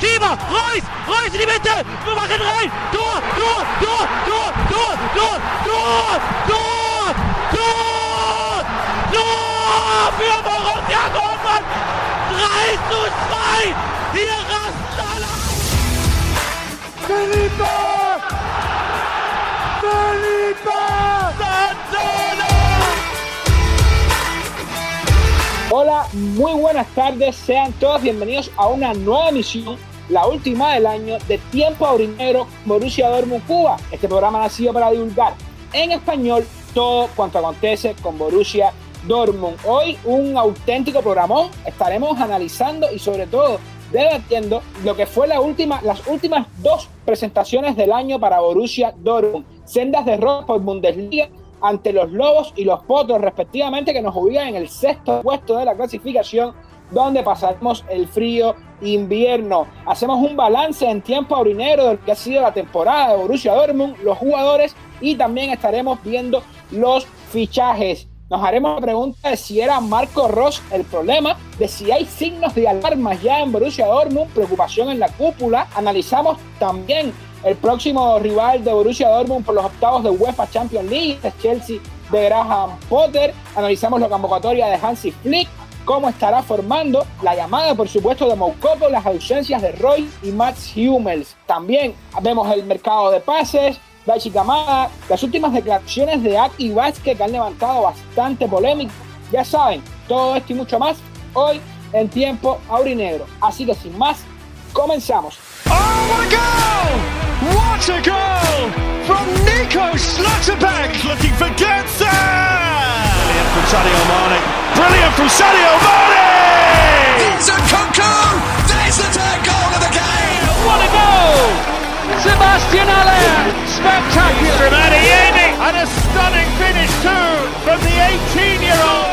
Schieber, Reus, Reus in die Mitte, wir machen rein, Tor, Tor, Tor, Tor, Tor, Tor, Tor, Tor, Tor, Tor für Borussia Dortmund, 3 zu 2, hier rasten alle. Felipe! Felipe! Santana! Hola, muy buenas tardes, sean todos bienvenidos a una nueva emisión, la última del año de Tiempo Aurinegro Borussia Dortmund Cuba. Este programa sido para divulgar en español todo cuanto acontece con Borussia Dortmund. Hoy un auténtico programón, estaremos analizando y sobre todo debatiendo lo que fue la última, las últimas dos presentaciones del año para Borussia Dortmund. Sendas de rock por Bundesliga ante los Lobos y los Potros respectivamente que nos ubican en el sexto puesto de la clasificación donde pasaremos el frío invierno. Hacemos un balance en tiempo aurinero de lo que ha sido la temporada de Borussia Dortmund, los jugadores y también estaremos viendo los fichajes. Nos haremos la pregunta de si era Marco Ross el problema, de si hay signos de alarma ya en Borussia Dortmund, preocupación en la cúpula. Analizamos también el próximo rival de Borussia Dortmund por los octavos de UEFA Champions League, Chelsea de Graham Potter. Analizamos la convocatoria de Hansi Flick, cómo estará formando la llamada, por supuesto, de Moukoko, las ausencias de Roy y Max Hummels. También vemos el mercado de pases, Daichi Kamada, las últimas declaraciones de Aki Vázquez que han levantado bastante polémica. Ya saben, todo esto y mucho más hoy en tiempo aurinegro. Así que sin más, comenzamos. Oh, what a goal! From Nico Schlotterbeck! looking for Götze! Brilliant from Sadio Mane. Brilliant from Sadio Mane! Vincent Kunku! There's the third goal of the game! What a goal! Sebastian! Spectacular! From Adeyemi! And a stunning finish too from the 18-year-old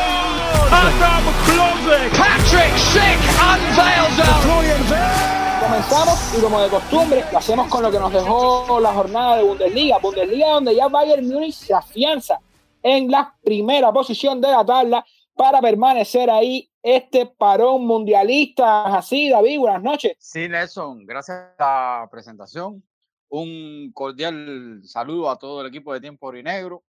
Adam Klozek! Patrick Schick unveils a Florian Wirtz! Comenzamos y como de costumbre lo hacemos con lo que nos dejó la jornada de Bundesliga. Bundesliga donde ya Bayern Múnich se afianza en la primera posición de la tabla para permanecer ahí este parón mundialista. Así, David, buenas noches. Sí, Nelson, gracias a la presentación. Un cordial saludo a todo el equipo de Tiempo Orinegro,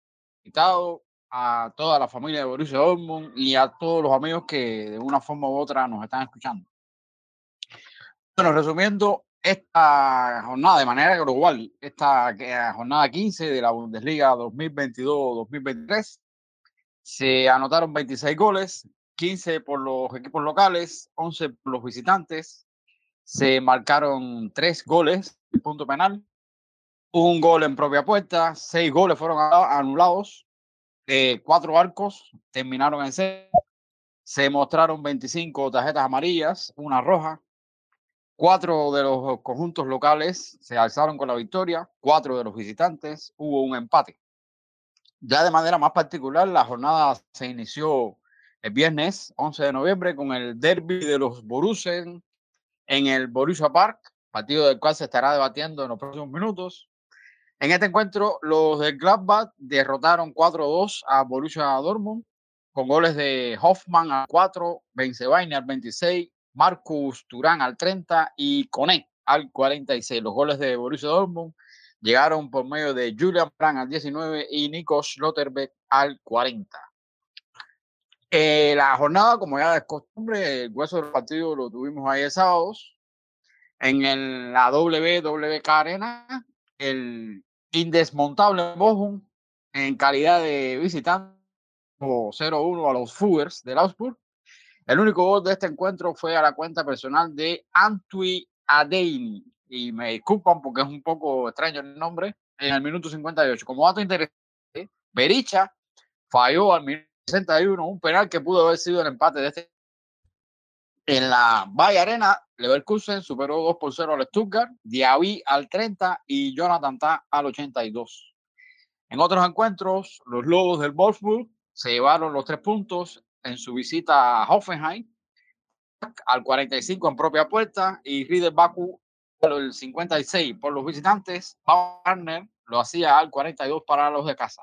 invitado a toda la familia de Borussia Dortmund y a todos los amigos que de una forma u otra nos están escuchando. Bueno, resumiendo esta jornada de manera global, esta eh, jornada 15 de la Bundesliga 2022-2023, se anotaron 26 goles, 15 por los equipos locales, 11 por los visitantes, se marcaron 3 goles punto penal, un gol en propia puerta, 6 goles fueron anulados, 4 arcos terminaron en 6, se mostraron 25 tarjetas amarillas, una roja, Cuatro de los conjuntos locales se alzaron con la victoria, cuatro de los visitantes, hubo un empate. Ya de manera más particular, la jornada se inició el viernes 11 de noviembre con el derby de los Borussen en el Borussia Park, partido del cual se estará debatiendo en los próximos minutos. En este encuentro, los de Gladbach derrotaron 4-2 a Borussia Dortmund con goles de Hoffmann al 4, Benzebaini al 26, Marcus Turán al 30 y Coné al 46. Los goles de Borussia Dortmund llegaron por medio de Julian Brandt al 19 y Nico Schlotterbeck al 40. Eh, la jornada, como ya es costumbre, el hueso del partido lo tuvimos ayer sábados en el- la WWK Arena, el indesmontable Bochum en calidad de visitante o 0-1 a los Fuggers del Augsburg. El único gol de este encuentro fue a la cuenta personal de Antwi Adeini. Y me disculpan porque es un poco extraño el nombre. En el minuto 58. Como dato interesante, Bericha falló al minuto 61 un penal que pudo haber sido el empate de este. En la Valle Arena, Leverkusen superó 2 por 0 al Stuttgart, Diaby al 30 y Jonathan Ta al 82. En otros encuentros, los Lobos del Wolfsburg se llevaron los tres puntos en su visita a Hoffenheim al 45 en propia puerta y Rieder Baku al 56 por los visitantes. Warner lo hacía al 42 para los de casa.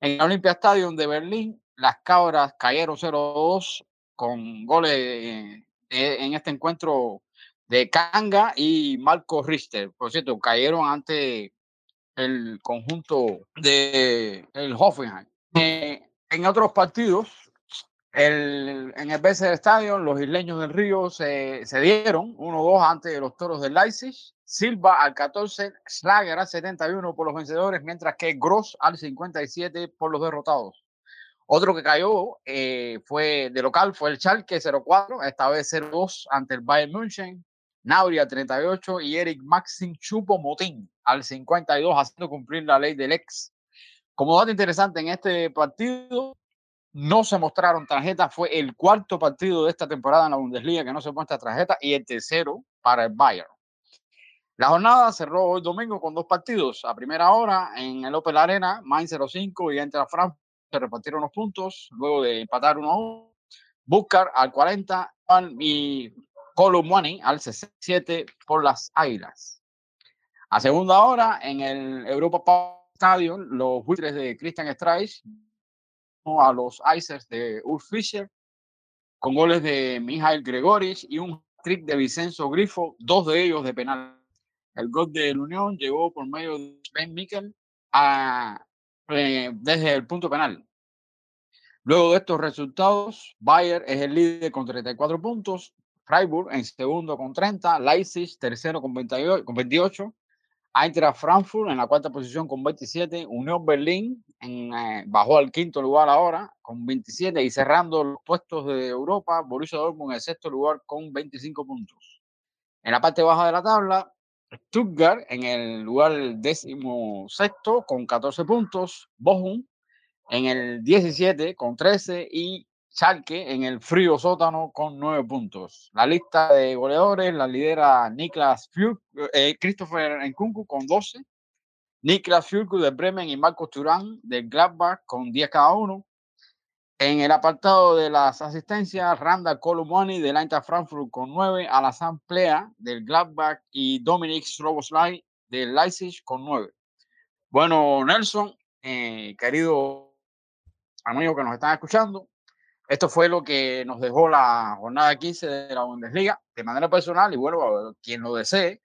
En el Olympia Stadium de Berlín, las cabras cayeron 0-2 con goles eh, en este encuentro de Kanga y Marco Richter. Por cierto, cayeron ante el conjunto de el Hoffenheim. Eh, en otros partidos, el, en el BC Stadium, los isleños del Río se, se dieron 1-2 ante los toros del Leipzig. Silva al 14, Schlager al 71 por los vencedores, mientras que Gross al 57 por los derrotados. Otro que cayó eh, fue de local, fue el Schalke 04, esta vez 0-2 ante el Bayern München. Nauri al 38 y Eric Maxim Chupo Motín al 52, haciendo cumplir la ley del ex. Como dato interesante, en este partido no se mostraron tarjetas, fue el cuarto partido de esta temporada en la Bundesliga que no se muestra tarjeta y el tercero para el Bayern. La jornada cerró hoy domingo con dos partidos. A primera hora en el Opel Arena, Mainz 05 y Entra Frankfurt se repartieron los puntos luego de empatar 1 1. Buscar al 40 y Columani al 67 por las Águilas. A segunda hora en el Europa Stadium, los buitres de Christian Streich a los Icers de Ulf Fischer con goles de Mijail Gregorich y un trick de Vicenzo Grifo, dos de ellos de penal. El gol de la Unión llegó por medio de Ben Mikkel a, eh, desde el punto penal. Luego de estos resultados, Bayer es el líder con 34 puntos, Freiburg en segundo con 30, Leipzig tercero con, 28, con 28 Eintracht Frankfurt en la cuarta posición con 27, Unión Berlín eh, bajó al quinto lugar ahora con 27 y cerrando los puestos de Europa, Borussia Dortmund en el sexto lugar con 25 puntos. En la parte baja de la tabla, Stuttgart en el lugar décimo sexto con 14 puntos, Bochum en el 17 con 13 y Schalke en el frío sótano con nueve puntos. La lista de goleadores la lidera Niklas Fürk, eh, Christopher Nkunku con 12, Niklas Fürku de Bremen y Marcos Turán del Gladbach con 10 cada uno. En el apartado de las asistencias, Randa Colomani del Eintracht Frankfurt con 9, Alassane Plea del Gladbach y Dominic Stroboslai del Leipzig con 9. Bueno, Nelson, eh, querido amigo que nos están escuchando, esto fue lo que nos dejó la jornada 15 de la Bundesliga de manera personal y bueno, quien lo desee,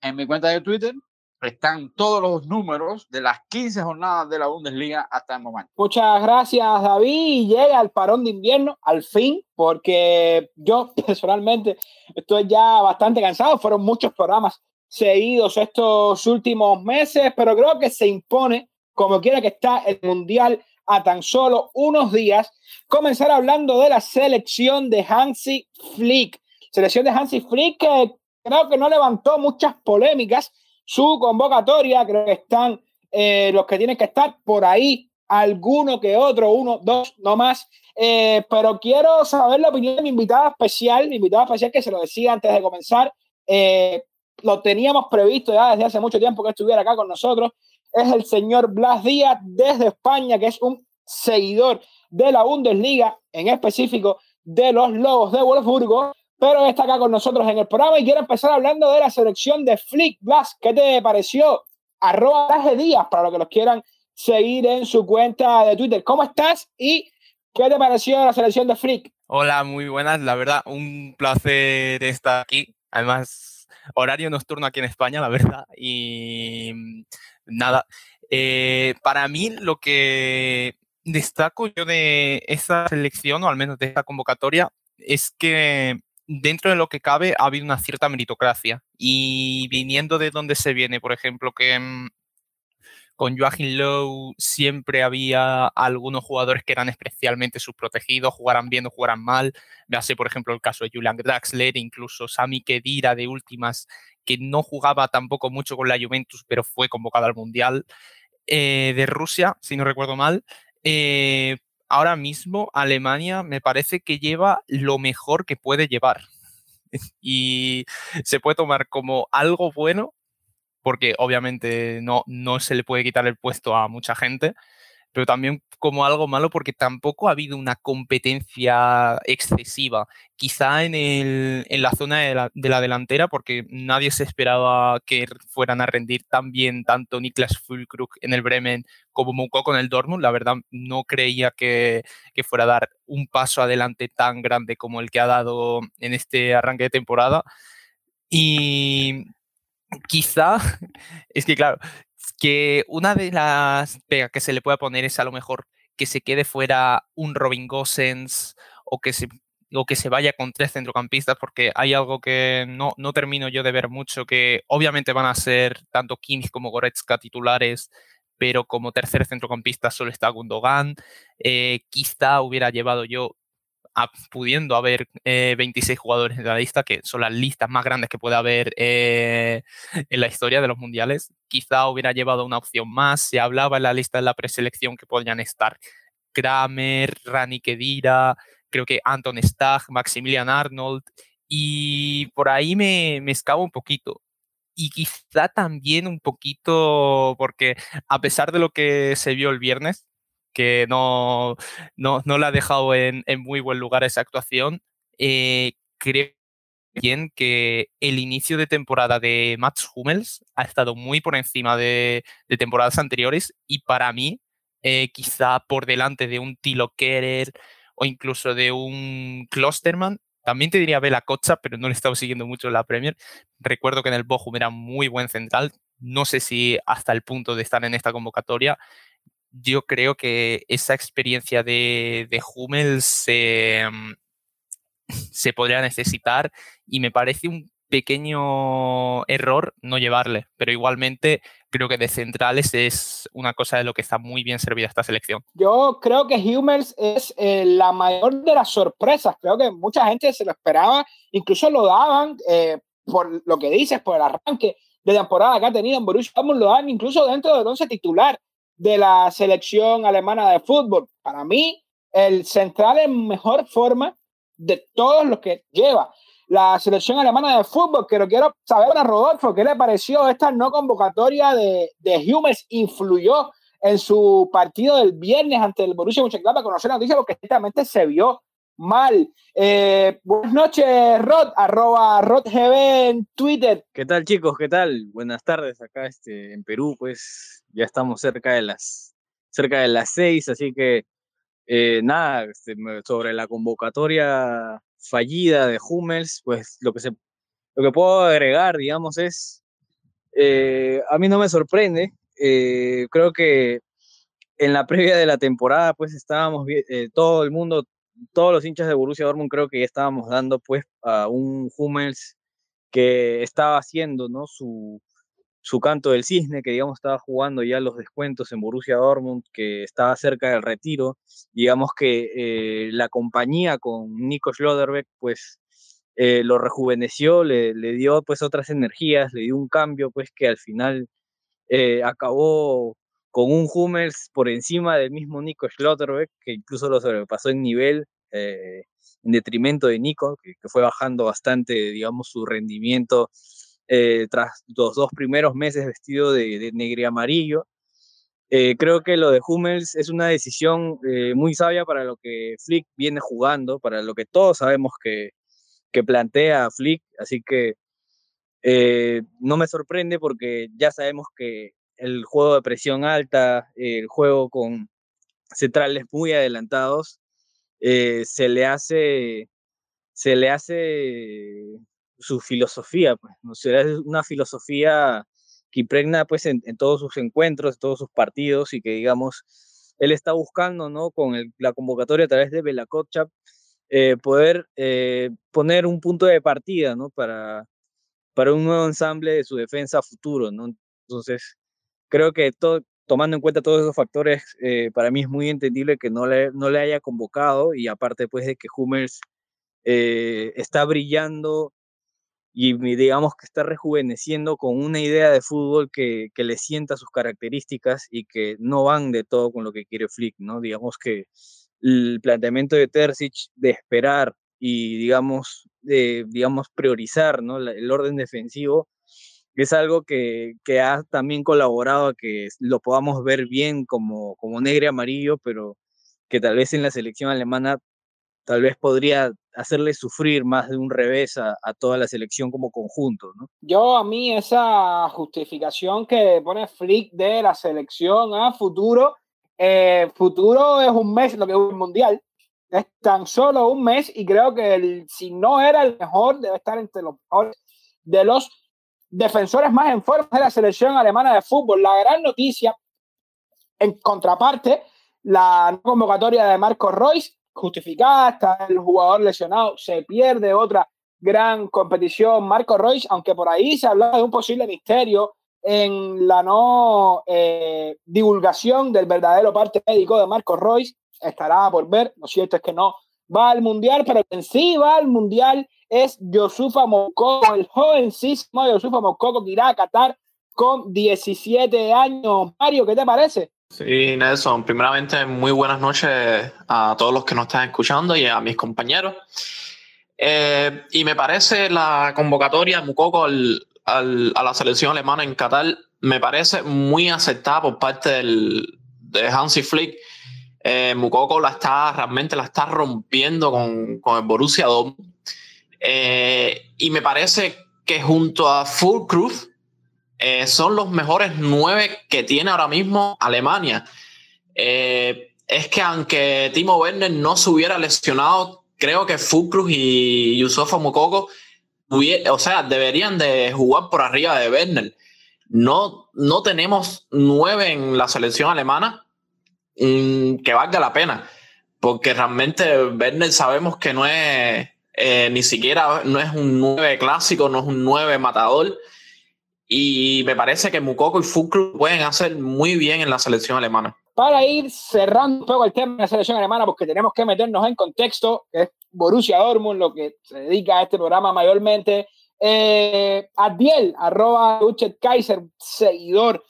en mi cuenta de Twitter están todos los números de las 15 jornadas de la Bundesliga hasta el momento. Muchas gracias, David. Y llega el parón de invierno al fin, porque yo personalmente estoy ya bastante cansado. Fueron muchos programas seguidos estos últimos meses, pero creo que se impone, como quiera que está el Mundial a tan solo unos días, comenzar hablando de la selección de Hansi Flick. Selección de Hansi Flick que creo que no levantó muchas polémicas. Su convocatoria, creo que están eh, los que tienen que estar por ahí, alguno que otro, uno, dos, no más. Eh, pero quiero saber la opinión de mi invitada especial, mi invitada especial que se lo decía antes de comenzar. Eh, lo teníamos previsto ya desde hace mucho tiempo que estuviera acá con nosotros es el señor Blas Díaz desde España, que es un seguidor de la Bundesliga, en específico de los Lobos de Wolfsburgo, pero está acá con nosotros en el programa y quiero empezar hablando de la selección de Flick. Blas, ¿qué te pareció? Arroba Blas Díaz para los que los quieran seguir en su cuenta de Twitter. ¿Cómo estás y qué te pareció la selección de Flick? Hola, muy buenas. La verdad, un placer estar aquí. Además, horario nocturno aquí en España, la verdad. Y nada, eh, para mí lo que destaco yo de esta selección, o al menos de esta convocatoria, es que dentro de lo que cabe ha habido una cierta meritocracia. Y viniendo de donde se viene, por ejemplo, que mm, con Joachim Lowe siempre había algunos jugadores que eran especialmente subprotegidos, jugaran bien o jugaran mal. Vease, por ejemplo, el caso de Julian Draxler, incluso Sami Kedira de últimas, que no jugaba tampoco mucho con la Juventus, pero fue convocado al Mundial eh, de Rusia, si no recuerdo mal. Eh, ahora mismo Alemania me parece que lleva lo mejor que puede llevar. y se puede tomar como algo bueno, porque obviamente no, no se le puede quitar el puesto a mucha gente, pero también como algo malo porque tampoco ha habido una competencia excesiva. Quizá en, el, en la zona de la, de la, delantera, porque nadie se esperaba que fueran a rendir tan bien tanto Niklas Fulkrug en el Bremen como Moukoko en el Dortmund. La verdad, no creía que, que fuera a dar un paso adelante tan grande como el que ha dado en este arranque de temporada Y quizá, es que claro, que una de las pegas que se le pueda poner es a lo mejor que se quede fuera un Robin Gosens o que se o que se vaya con tres centrocampistas, porque hay algo que no, no termino yo de ver mucho, que obviamente van a ser tanto Kimmich como Goretzka titulares, pero como tercer centrocampista solo está Gundogan. Eh, quizá hubiera llevado yo, pudiendo haber 26 eh, jugadores en la lista, que son las listas más grandes que puede haber eh, en la historia de los mundiales, quizá hubiera llevado una opción más. Se hablaba en la lista de la preselección que podrían estar Kramer, Rani Kedira, creo que Anton Stagg, Maximilian Arnold, y por ahí me, me un poquito. Y quizá también un poquito, porque a pesar de lo que se vio el viernes, que no, no, no le ha dejado en, en, muy buen lugar esa actuación, eh, creo bien que el inicio de temporada de Mats Hummels ha estado muy por encima de, de temporadas anteriores y para mí eh, quizá por delante de un Tilo Kerer, o incluso de un Klosterman. También te diría Bela Cocha, pero no le he estado siguiendo mucho la Premier. Recuerdo que en el Bochum era muy buen central. No sé si hasta el punto de estar en esta convocatoria. Yo creo que esa experiencia de, de Hummel se, mm, se podría necesitar y me parece un pequeño error no llevarle, pero igualmente creo que de centrales es una cosa de lo que está muy bien servida esta selección. Yo creo que Hummels es eh, la mayor de las sorpresas, creo que mucha gente se lo esperaba, incluso lo daban eh, por lo que dices, por el arranque de temporada que ha tenido en Borussia Dortmund, lo dan incluso dentro del once titular de la selección alemana de fútbol. Para mí, el central en mejor forma de todos los que lleva la selección alemana de fútbol, que quiero saber a Rodolfo, ¿qué le pareció esta no convocatoria de, de Hummels? ¿Influyó en su partido del viernes ante el Borussia Mönchengladbach? Conocer la noticia porque ciertamente se vio mal. Eh, buenas noches, Rod, arroba RodGB en Twitter. ¿Qué tal, chicos? ¿Qué tal? Buenas tardes acá este, en Perú, pues ya estamos cerca de las cerca de las seis, así que eh, nada, este, sobre la convocatoria fallida de Hummels, pues lo que, se, lo que puedo agregar, digamos, es, eh, a mí no me sorprende, creo que en la previa de la temporada, pues estábamos, todo el mundo, todos los hinchas de Borussia Dortmund creo que ya estábamos dando pues a un Hummels que estaba haciendo, ¿no? Su, su canto del cisne, que digamos estaba jugando ya los descuentos en Borussia Dortmund, que estaba cerca del retiro, digamos que eh, la compañía con Nico Schlotterbeck pues eh, lo rejuveneció, le, le, dio pues otras energías, le dio un cambio pues que al final eh, acabó con un Hummels por encima del mismo Nico Schlotterbeck, que incluso lo sobrepasó en nivel, en detrimento de Nico, que, fue bajando bastante, digamos, su rendimiento eh, tras los dos primeros meses vestido de, negro y amarillo. Eh, creo que lo de Hummels es una decisión eh, muy sabia para lo que Flick viene jugando, para lo que todos sabemos que, que plantea Flick, así que no me sorprende porque ya sabemos que el juego de presión alta, el juego con centrales muy adelantados, se le hace se le hace su filosofía, pues, ¿no? será una filosofía que impregna pues en, todos sus encuentros, en todos sus partidos y que digamos, él está buscando, ¿no? Con la convocatoria a través de Belakochap, eh, poder eh, poner un punto de partida, ¿no? Para, para un nuevo ensamble de su defensa futuro, ¿no? Entonces, creo que tomando en cuenta todos esos factores, eh, para mí es muy entendible que no le, no le haya convocado y aparte pues de que Hummels está brillando y digamos que está rejuveneciendo con una idea de fútbol que, que, le sienta sus características y que no van de todo con lo que quiere Flick, ¿no? Digamos que el planteamiento de Terzic de esperar y digamos, de, digamos priorizar ¿no? el orden defensivo es algo que, que, ha también colaborado a que lo podamos ver bien como, como negro y amarillo, pero que tal vez en la selección alemana tal vez podría hacerle sufrir más de un revés a, toda la selección como conjunto. Yo a mí esa justificación que pone Flick de la selección a futuro, eh, futuro es un mes, lo que es un mundial, es tan solo un mes y creo que si no era el mejor, debe estar entre los mejores de los defensores más en forma de la selección alemana de fútbol. La gran noticia, en contraparte, la convocatoria de Marco Royce, justificada, está el jugador lesionado, se pierde otra gran competición Marco Royce, aunque por ahí se hablaba de un posible misterio en la no eh, divulgación del verdadero parte médico de Marco Royce, estará por ver, lo cierto es que no va al Mundial, pero quien sí va al Mundial es Yosufa Mococo, el jovencísimo Yosufa Mococo que irá a Qatar con 17 años. Mario, ¿qué te parece? Sí, Nelson, primeramente muy buenas noches a todos los que nos están escuchando y a mis compañeros. Eh, y me parece la convocatoria de Mukoko al, al, a la selección alemana en Qatar, me parece muy aceptada por parte del, de Hansi Flick. Eh, Mukoko la está, realmente la está rompiendo con, con el Borussia Dortmund. Eh, y me parece que junto a Fulkrug eh, son los mejores nueve que tiene ahora mismo Alemania. Es que aunque Timo Werner no se hubiera lesionado, creo que Fulkrug y Yusufa Mukoko o sea, deberían de jugar por arriba de Werner. No, no tenemos nueve en la selección alemana mm, que valga la pena, porque realmente Werner sabemos que no es eh, ni siquiera no es un nueve clásico, no es un nueve matador. Y me parece que Mukoko y Fulkrug pueden hacer muy bien en la selección alemana. Para ir cerrando un poco el tema de la selección alemana, porque tenemos que meternos en contexto, es Borussia Dortmund, lo que se dedica a este programa mayormente. Eh, Adiel, arroba Uchet Kaiser, seguidor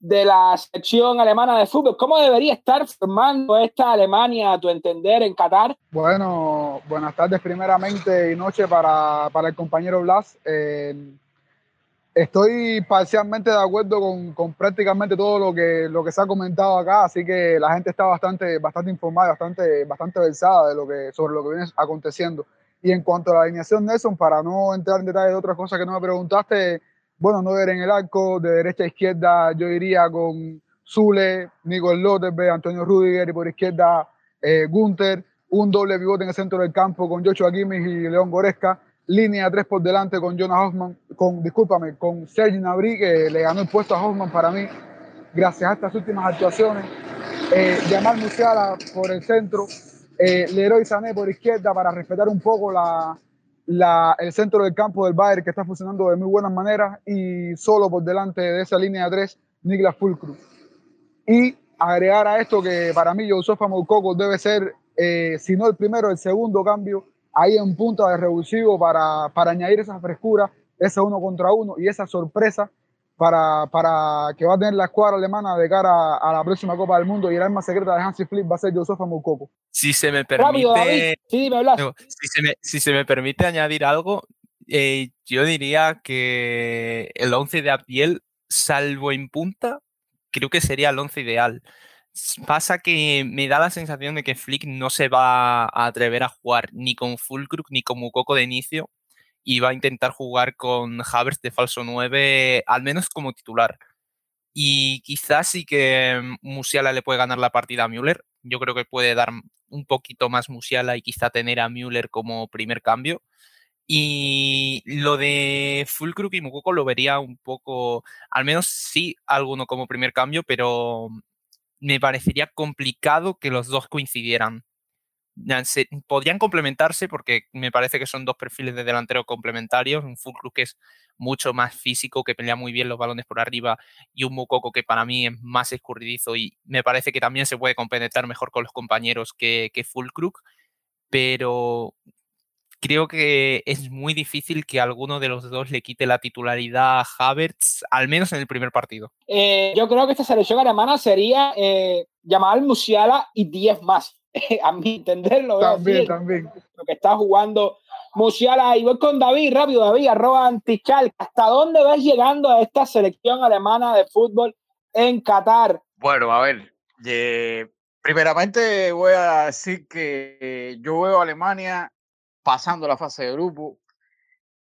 de la selección alemana de fútbol. ¿Cómo debería estar formando esta Alemania, a tu entender, en Qatar? Bueno, buenas tardes primeramente y noche para, para el compañero Blas. Eh, estoy parcialmente de acuerdo con, con, prácticamente todo lo que, lo que se ha comentado acá, así que la gente está bastante, bastante informada, bastante, bastante versada de lo que, sobre lo que viene aconteciendo. Y en cuanto a la alineación Nelson, para no entrar en detalle de otras cosas que no me preguntaste, bueno, no ver en el arco, de derecha a izquierda yo iría con Zule, Nicol López, Antonio Rudiger y por izquierda eh, Gunther, un doble pivote en el centro del campo con Joshua Kimmich y León Goresca, línea 3 por delante con Jonas Hoffman, con, discúlpame, con Sergi Nabri, que le ganó el puesto a Hoffman para mí, gracias a estas últimas actuaciones, eh, Yamal Musiala por el centro, eh, Leroy Sané por izquierda para respetar un poco la, el centro del campo del Bayern que está funcionando de muy buenas maneras y solo por delante de esa línea de tres, Niklas Fulcrum. Y agregar a esto que para mí Josofa Moukoko debe ser, eh, si no el primero, el segundo cambio ahí en punta de revulsivo para, para añadir esa frescura, ese uno contra uno y esa sorpresa para, para que va a tener la escuadra alemana de cara a, la próxima Copa del Mundo y el arma secreta de Hansi Flick va a ser Josofa Moukoko. Si se me permite, sí, me si, se me, si se me permite añadir algo, eh, yo diría que el 11 de Abdiel, salvo en punta, creo que sería el 11 ideal. Pasa que me da la sensación de que Flick no se va a atrever a jugar ni con Fulkrug ni con Mukoko de inicio, y va a intentar jugar con Havertz de falso 9, al menos como titular. Y quizás sí que Musiala le puede ganar la partida a Müller. Yo creo que puede dar un poquito más Musiala y quizá tener a Müller como primer cambio. Y lo de Fulkrug y Mukoko lo vería un poco, al menos sí, alguno como primer cambio, pero me parecería complicado que los dos coincidieran podrían complementarse porque me parece que son dos perfiles de delantero complementarios, un Fulkrug que es mucho más físico, que pelea muy bien los balones por arriba y un Mukoko que para mí es más escurridizo y me parece que también se puede compenetrar mejor con los compañeros que, que pero creo que es muy difícil que alguno de los dos le quite la titularidad a Havertz, al menos en el primer partido. Eh, yo creo que esta selección alemana sería eh, llamar Musiala y 10 más. a mi entender, lo veo también, también. Lo que está jugando Musiala. Y voy con David, rápido, David, arroba antichal. ¿Hasta dónde vas llegando a esta selección alemana de fútbol en Qatar? Bueno, a ver, primeramente voy a decir que yo veo a Alemania pasando la fase de grupo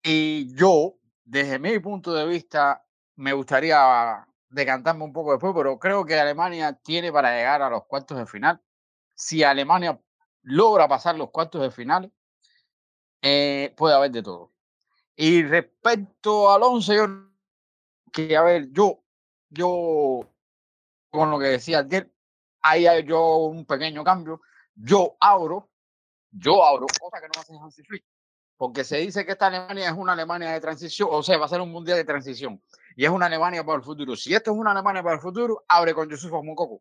y yo, desde mi punto de vista, me gustaría decantarme un poco después, pero creo que Alemania tiene para llegar a los cuartos de final si Alemania logra pasar los cuartos de final, eh, puede haber de todo. Y respecto al 11, yo, que a ver, yo, yo, con lo que decía ayer, ahí hay yo un pequeño cambio. Yo abro, yo abro, cosa que no hace Hansi Flick, porque se dice que esta Alemania es una Alemania de transición, o sea, va a ser un mundial de transición, y es una Alemania para el futuro. Si esto es una Alemania para el futuro, abre con Yusuf Moukoko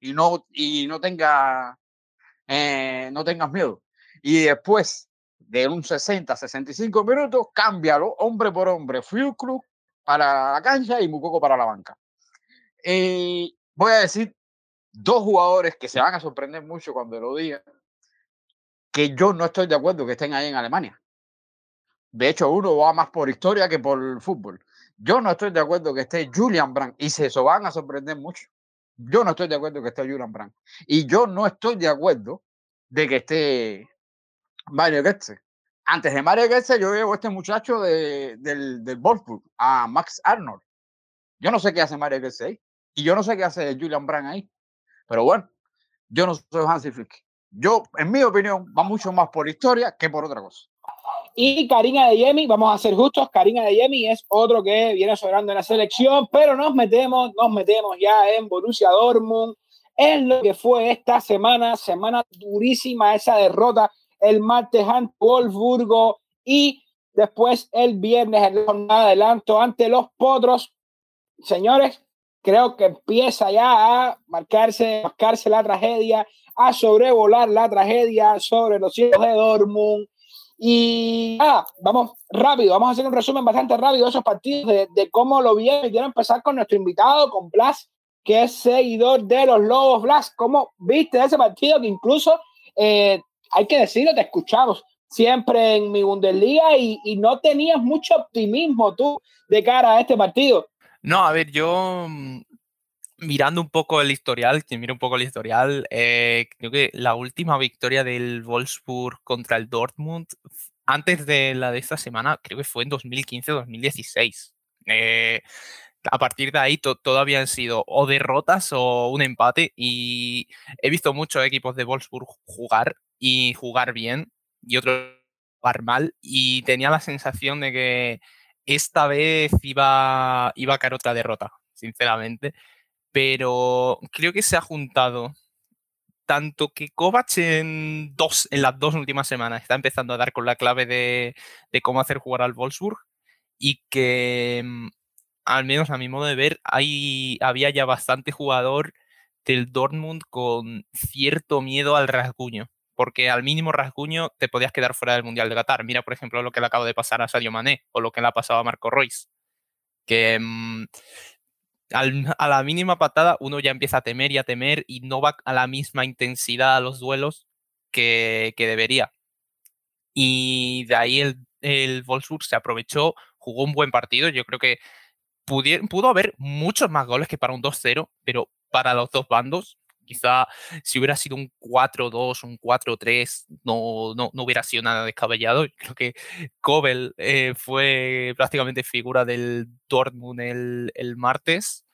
y no, y no tenga, eh, no tengas miedo. Y después de un 60, 65 minutos, cámbialo hombre por hombre, Fuel Club para la cancha y Mukoko para la banca. Eh, voy a decir dos jugadores que se van a sorprender mucho cuando lo diga, que yo no estoy de acuerdo que estén ahí en Alemania. De hecho, uno va más por historia que por fútbol. Yo no estoy de acuerdo que esté Julian Brandt y se eso van a sorprender mucho. Yo no estoy de acuerdo que esté Julian Brandt. Y yo no estoy de acuerdo de que esté Mario Götze. Antes de Mario Götze, yo veo a este muchacho de, del, del Wolfsburg, a Max Arnold. Yo no sé qué hace Mario Götze ahí. Y yo no sé qué hace Julian Brandt ahí. Pero bueno, yo no soy Hansi Flick. Yo, en mi opinión, va mucho más por historia que por otra cosa. Y Karina de Yemi, vamos a ser justos, Karina de Yemi es otro que viene sobrando en la selección, pero nos metemos, nos metemos ya en Borussia Dortmund, en lo que fue esta semana, semana durísima, esa derrota el martes ante Wolfsburgo y después el viernes en la jornada de adelanto ante los Potros. Señores, creo que empieza ya a marcarse, marcarse la tragedia, a sobrevolar la tragedia sobre los cielos de Dortmund. Y ah, vamos rápido, vamos a hacer un resumen bastante rápido de esos partidos, de, cómo lo vieron. Quiero empezar con nuestro invitado, con Blas, que es seguidor de los Lobos. Blas, ¿cómo viste ese partido que incluso, eh, hay que decirlo, te escuchamos siempre en mi Bundesliga y, y no tenías mucho optimismo tú de cara a este partido? No, a ver, yo mm, mirando un poco el historial, que mira un poco el historial, eh, creo que la última victoria del Wolfsburg contra el Dortmund, antes de la de esta semana, creo que fue en 2015-2016. Eh, a partir de ahí todo habían sido o derrotas o un empate y he visto muchos equipos de Wolfsburg jugar y jugar bien y otros jugar mal y tenía la sensación de que esta vez iba, iba a caer otra derrota, sinceramente. Pero creo que se ha juntado tanto que Kovac en, dos, en las dos últimas semanas está empezando a dar con la clave de, cómo hacer jugar al Wolfsburg y que, mm, al menos a mi modo de ver, hay, había ya bastante jugador del Dortmund con cierto miedo al rasguño porque al mínimo rasguño te podías quedar fuera del Mundial de Qatar. Mira, por ejemplo, lo que le acaba de pasar a Sadio Mané o lo que le ha pasado a Marco Royce, que mmm, a la mínima patada uno ya empieza a temer y a temer y no va a la misma intensidad a los duelos que, que debería. Y de ahí el, el se aprovechó, jugó un buen partido. Yo creo que pudo haber muchos más goles que para un 2-0, pero para los dos bandos Quizá si hubiera sido un 4-2, un 4-3, no, no, no, hubiera sido nada descabellado. Creo que Kobel eh, fue prácticamente figura del Dortmund el, el martes,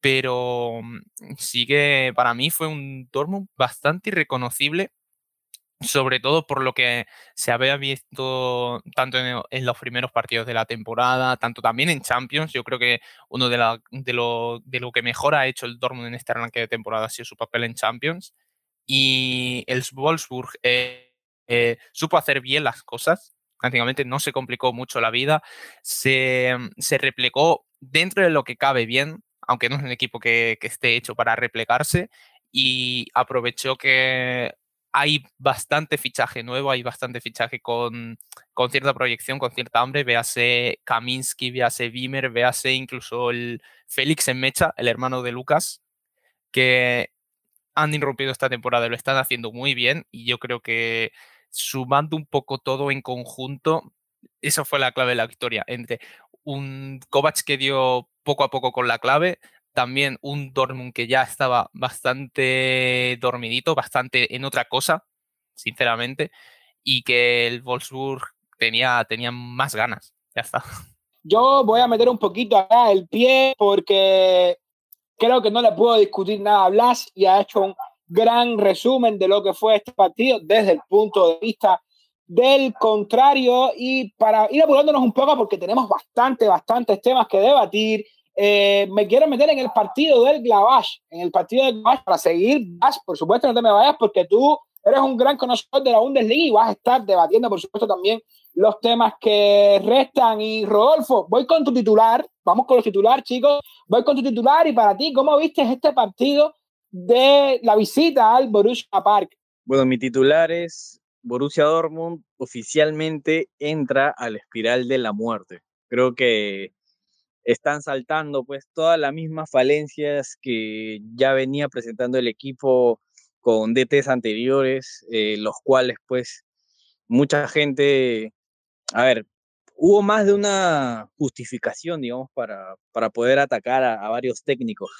pero mm, sigue, para mí fue un Dortmund bastante irreconocible sobre todo por lo que se había visto tanto en, los primeros partidos de la temporada, tanto también en Champions. Yo creo que uno de, la, de, lo, de lo que mejor ha hecho el Dortmund en este arranque de temporada ha sido su papel en Champions. Y el Wolfsburg eh, eh, supo hacer bien las cosas, prácticamente no se complicó mucho la vida, se, se, replegó dentro de lo que cabe bien, aunque no es un equipo que, que esté hecho para replegarse, y aprovechó que hay bastante fichaje nuevo, hay bastante fichaje con, con cierta proyección, con cierta hambre. Véase Kaminsky, véase Wimmer, véase incluso el Félix en Mecha, el hermano de Lucas, que han irrumpido esta temporada lo están haciendo muy bien. Y yo creo que sumando un poco todo en conjunto, eso fue la clave de la victoria. Entre un Kovac que dio poco a poco con la clave, también un Dortmund que ya estaba bastante dormidito, bastante en otra cosa, sinceramente, y que el Wolfsburg tenía, tenía más ganas. Ya está. Yo voy a meter un poquito acá el pie porque creo que no le puedo discutir nada a Blas y ha hecho un gran resumen de lo que fue este partido desde el punto de vista del contrario. Y para ir apurándonos un poco, porque tenemos bastante, bastantes temas que debatir, eh, me quiero meter en el partido del Glavash, en el partido del Glavash para seguir. por supuesto, no te me vayas porque tú eres un gran conocedor de la Bundesliga y vas a estar debatiendo, por supuesto, también los temas que restan. Y Rodolfo, voy con tu titular, vamos con los titulares, chicos, voy con tu titular y para ti, ¿cómo viste este partido de la visita al Borussia Park? Bueno, mi titular es Borussia Dortmund oficialmente entra a la espiral de la muerte. Creo que están saltando pues todas las mismas falencias que ya venía presentando el equipo con DTs anteriores, eh, los cuales pues mucha gente, a ver, hubo más de una justificación, digamos, para, para poder atacar a, varios técnicos,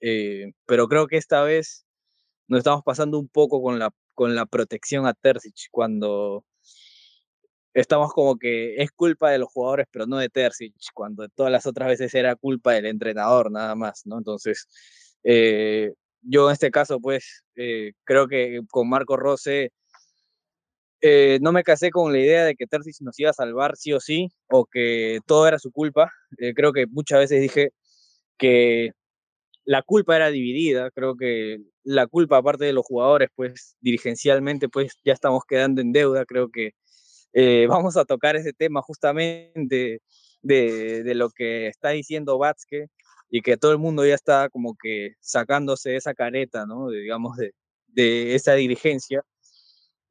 eh, pero creo que esta vez nos estamos pasando un poco con la, con la protección a Terzic, cuando estamos como que es culpa de los jugadores, pero no de Terzic, cuando todas las otras veces era culpa del entrenador, nada más, ¿no? Entonces, eh, yo en este caso, pues, eh, creo que con Marco Rose eh, no me casé con la idea de que Terzic nos iba a salvar sí o sí, o que todo era su culpa. creo que muchas veces dije que la culpa era dividida, creo que la culpa aparte de los jugadores, pues dirigencialmente, pues ya estamos quedando en deuda, creo que eh, vamos a tocar ese tema justamente de, de, lo que está diciendo Batske y que todo el mundo ya está como que sacándose esa careta, ¿no? De, digamos, de, de, esa dirigencia.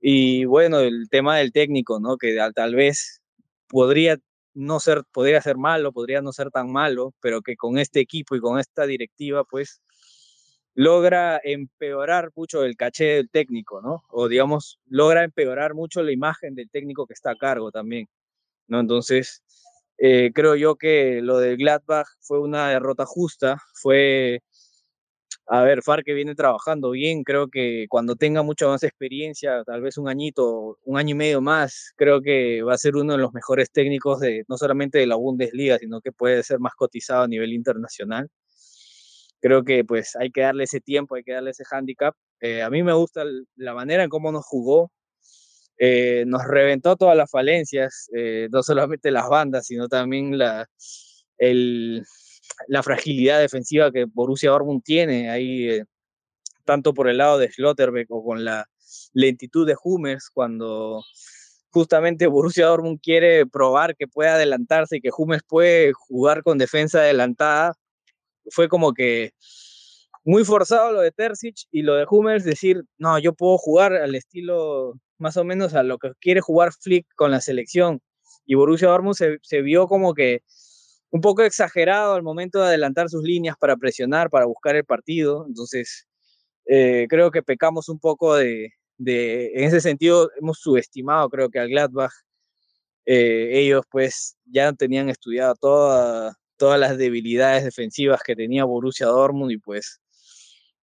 Y bueno, el tema del técnico, ¿no? Que tal vez podría no ser, podría ser malo, podría no ser tan malo, pero que con este equipo y con esta directiva, pues logra empeorar mucho el caché del técnico, ¿no? O digamos, logra empeorar mucho la imagen del técnico que está a cargo también, ¿no? Entonces, eh, creo yo que lo del Gladbach fue una derrota justa, fue, a ver, Farke viene trabajando bien, creo que cuando tenga mucha más experiencia, tal vez un añito, un año y medio más, creo que va a ser uno de los mejores técnicos de no solamente de la Bundesliga, sino que puede ser más cotizado a nivel internacional creo que pues hay que darle ese tiempo, hay que darle ese handicap. Eh, a mí me gusta la manera en cómo nos jugó, eh, nos reventó todas las falencias, eh, no solamente las bandas, sino también la, la fragilidad defensiva que Borussia Dortmund tiene ahí, tanto por el lado de Schlotterbeck o con la lentitud de Hummers cuando justamente Borussia Dortmund quiere probar que puede adelantarse y que Hummers puede jugar con defensa adelantada, fue como que muy forzado lo de Terzic y lo de Hummels, decir, no, yo puedo jugar al estilo más o menos a lo que quiere jugar Flick con la selección. Y Borussia Dortmund se, vio como que un poco exagerado al momento de adelantar sus líneas para presionar, para buscar el partido. Entonces, eh, creo que pecamos un poco de, en ese sentido, hemos subestimado, creo que al Gladbach. Eh, ellos pues ya tenían estudiado toda, todas las debilidades defensivas que tenía Borussia Dortmund y pues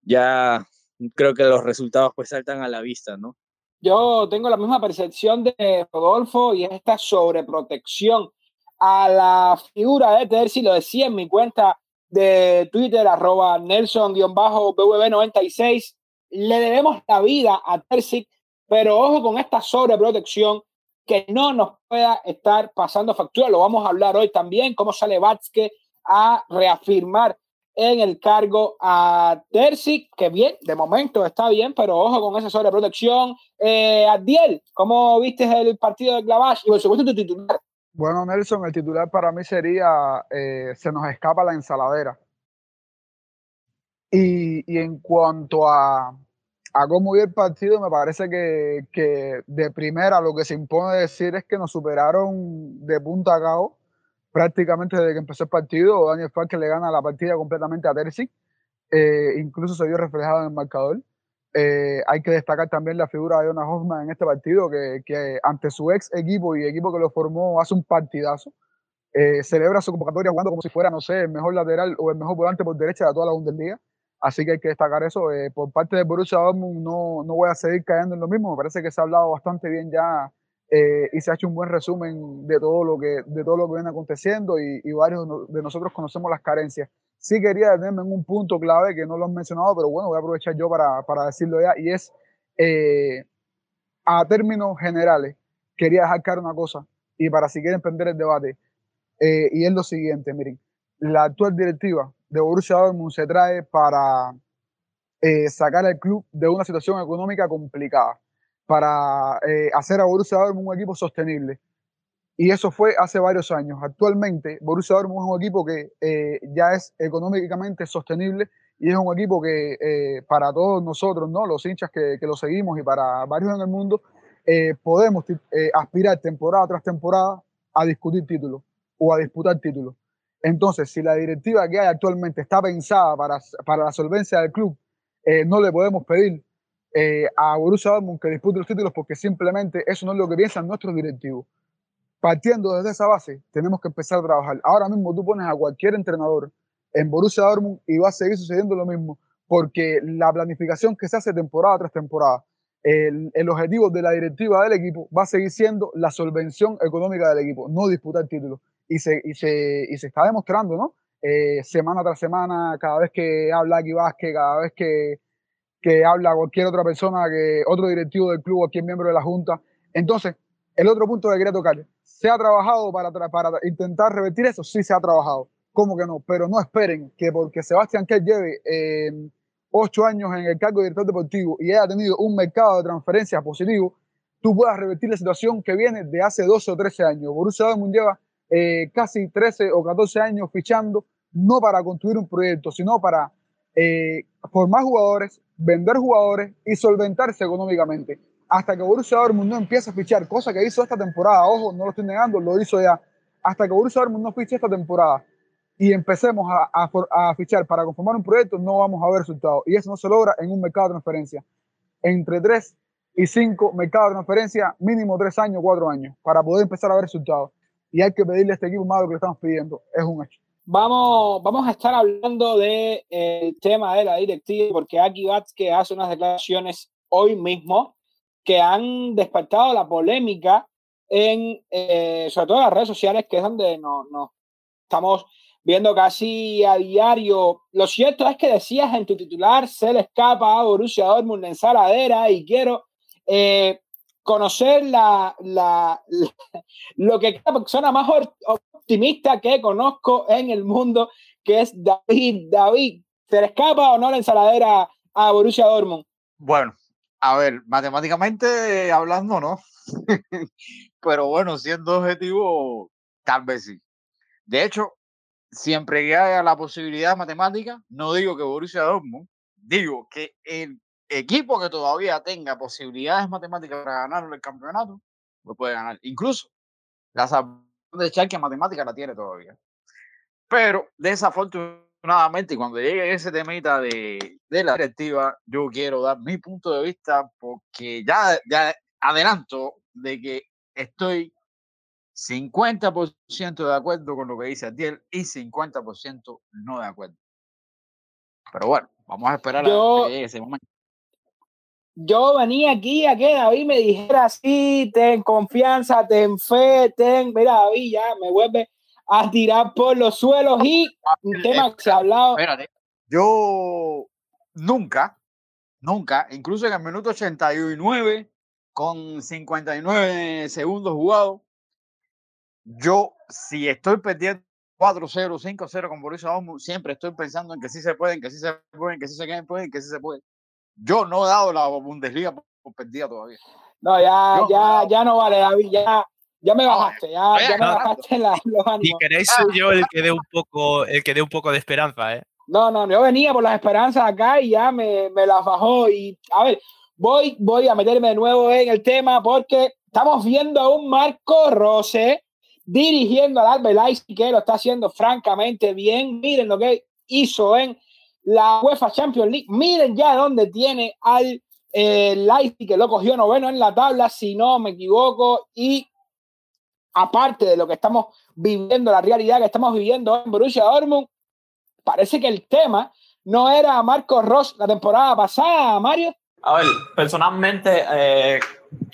ya creo que los resultados pues saltan a la vista, ¿no? Yo tengo la misma percepción de Rodolfo y es esta sobreprotección a la figura de Terzi, lo decía en mi cuenta de Twitter, arroba Nelson-BWB96, le debemos la vida a Terzi, pero ojo con esta sobreprotección que no nos pueda estar pasando factura. Lo vamos a hablar hoy también, cómo sale Vázquez a reafirmar en el cargo a Terzi, que bien, de momento está bien, pero ojo con esa sobreprotección. Eh, Adiel, ¿cómo viste el partido de Clavash? Y por supuesto tu titular. Bueno, Nelson, el titular para mí sería eh, Se nos escapa la ensaladera. Y, y en cuanto a, a cómo vi el partido, me parece que, que, de primera lo que se impone decir es que nos superaron de punta a cabo prácticamente desde que empezó el partido. Daniel Falque le gana la partida completamente a Terzic, eh, incluso se vio reflejado en el marcador. Eh, hay que destacar también la figura de Jonas Hoffman en este partido, que, que, ante su ex equipo y equipo que lo formó hace un partidazo. Eh, celebra su convocatoria jugando como si fuera, no sé, el mejor lateral o el mejor volante por derecha de toda la Bundesliga. Así que hay que destacar eso. Eh, por parte de Borussia Dortmund no, no voy a seguir cayendo en lo mismo. Me parece que se ha hablado bastante bien ya eh, y se ha hecho un buen resumen de todo lo que, de todo lo que viene aconteciendo y, y, varios de nosotros conocemos las carencias. Sí quería detenerme en un punto clave que no lo han mencionado, pero bueno, voy a aprovechar yo para, para decirlo ya, y es eh, a términos generales, quería dejar claro una cosa, y para si quieren emprender el debate, eh, y es lo siguiente, miren, la actual directiva de Borussia Dortmund se trae para eh, sacar al club de una situación económica complicada, para eh, hacer a Borussia Dortmund un equipo sostenible. Y eso fue hace varios años. Actualmente, Borussia Dortmund es un equipo que eh, ya es económicamente sostenible y es un equipo que para todos nosotros, ¿no? los hinchas que, que, lo seguimos y para varios en el mundo, podemos aspirar temporada tras temporada a discutir títulos o a disputar títulos. Entonces, si la directiva que hay actualmente está pensada para, para la solvencia del club, eh, no le podemos pedir eh, a Borussia Dortmund que dispute los títulos porque simplemente eso no es lo que piensan nuestros directivos. Partiendo desde esa base, tenemos que empezar a trabajar. Ahora mismo tú pones a cualquier entrenador en Borussia Dortmund y va a seguir sucediendo lo mismo, porque la planificación que se hace temporada tras temporada, el, el, objetivo de la directiva del equipo va a seguir siendo la solvención económica del equipo, no disputar títulos. Y se, y se, y se está demostrando, ¿no? Eh, semana tras semana, cada vez que habla aquí Vázquez, cada vez que, que habla cualquier otra persona, que otro directivo del club, cualquier miembro de la Junta. Entonces, el otro punto que quería tocar, ¿se ha trabajado para, para intentar revertir eso? Sí, se ha trabajado. ¿Cómo que no? Pero no esperen que porque Sebastián Kerr lleve eh, ocho años en el cargo de director deportivo y haya tenido un mercado de transferencias positivo, tú puedas revertir la situación que viene de hace 12 o 13 años. Borussia Dortmund lleva eh, casi 13 o 14 años fichando no para construir un proyecto, sino para eh, formar jugadores, vender jugadores y solventarse económicamente. Hasta que Borussia Dortmund no empiece a fichar, cosa que hizo esta temporada, ojo, no lo estoy negando, lo hizo ya. Hasta que Borussia Dortmund no fiche esta temporada y empecemos a, a, a, fichar para conformar un proyecto, no vamos a ver resultados. Y eso no se logra en un mercado de transferencia. Entre 3 y 5 mercados de transferencia, mínimo 3 años, 4 años, para poder empezar a ver resultados. Y hay que pedirle a este equipo más de lo que le estamos pidiendo. Es un hecho. Vamos, vamos a estar hablando del de, tema de la directiva, porque Aki que hace unas declaraciones hoy mismo que han despertado la polémica en, eh, sobre todo en las redes sociales, que es donde nos no, estamos viendo casi a diario. Lo cierto es que decías en tu titular, se le escapa a Borussia Dortmund en Saladera y quiero eh, conocer la, la, la, lo que cada persona más optimista que conozco en el mundo, que es David. David, ¿se le escapa o no la ensaladera a Borussia Dortmund? Bueno, a ver, matemáticamente hablando, no. Pero bueno, siendo objetivo, tal vez sí. De hecho, siempre que haya la posibilidad matemática, no digo que Borussia Dortmund, digo que el equipo que todavía tenga posibilidades matemáticas para ganar el campeonato, lo puede ganar. Incluso la de Schalke en matemática la tiene todavía. Pero desafortunadamente, cuando llegue ese temita de, de, la directiva, yo quiero dar mi punto de vista porque ya, ya adelanto de que estoy 50% de acuerdo con lo que dice Adiel y 50% no de acuerdo. Pero bueno, vamos a esperar yo, a que llegue ese momento yo venía aquí a que David me dijera así, ten confianza, ten fe, ten, mira David ya me vuelve a tirar por los suelos y un tema que se ha hablado. Espérate, yo nunca, nunca, incluso en el minuto 89 con 59 segundos jugados, yo si estoy perdiendo 4-0, 5-0 con Borussia Dortmund, siempre estoy pensando en que sí se pueden, que sí se pueden, que sí se pueden, que sí se pueden yo no he dado la Bundesliga por perdida todavía. No, ya, yo, ya, no, ya no vale, David, ya, ya me bajaste, ya, ya me bajaste la, los ánimos. Si queréis yo el que dé un poco, el que dé un poco de esperanza, ¿eh? No, no, yo venía por las esperanzas acá y ya me, me las bajó. Y a ver, voy, voy a meterme de nuevo en el tema porque estamos viendo a un Marco Rose dirigiendo al Albert que lo está haciendo francamente bien. Miren lo que hizo en la UEFA Champions League. Miren ya dónde tiene al eh, Leipzig, que lo cogió noveno en la tabla, si no me equivoco. Y aparte de lo que estamos viviendo, la realidad que estamos viviendo en Borussia Dortmund, parece que el tema no era Marcos Ross la temporada pasada, Mario. A ver, personalmente, eh,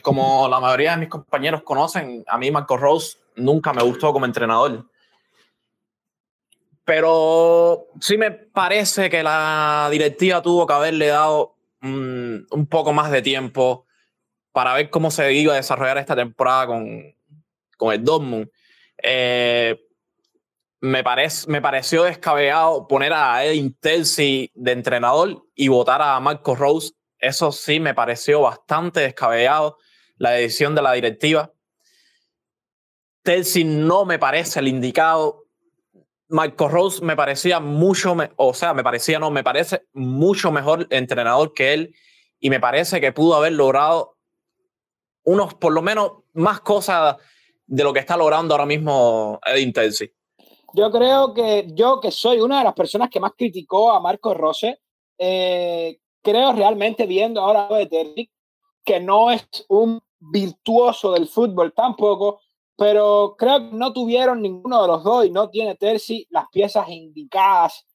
como la mayoría de mis compañeros conocen, a mí Marcos Ross nunca me gustó como entrenador. Pero sí me parece que la directiva tuvo que haberle dado un, un poco más de tiempo para ver cómo se iba a desarrollar esta temporada con, con el Dortmund. Eh, me, parece, me pareció descabellado poner a Edin Terzi de entrenador y votar a Marco Rose. Eso sí me pareció bastante descabellado, la decisión de la directiva. Terzi no me parece el indicado. Marco Rose me parecía mucho, o sea, me parecía, no, me parece mucho mejor entrenador que él y me parece que pudo haber logrado unos, por lo menos, más cosas de lo que está logrando ahora mismo Edin Terzi. Yo creo que yo, que soy una de las personas que más criticó a Marco Rose, eh, creo realmente viendo ahora de Terry que no es un virtuoso del fútbol tampoco, pero creo que no tuvieron ninguno de los dos y no tiene Terzi las piezas indicadas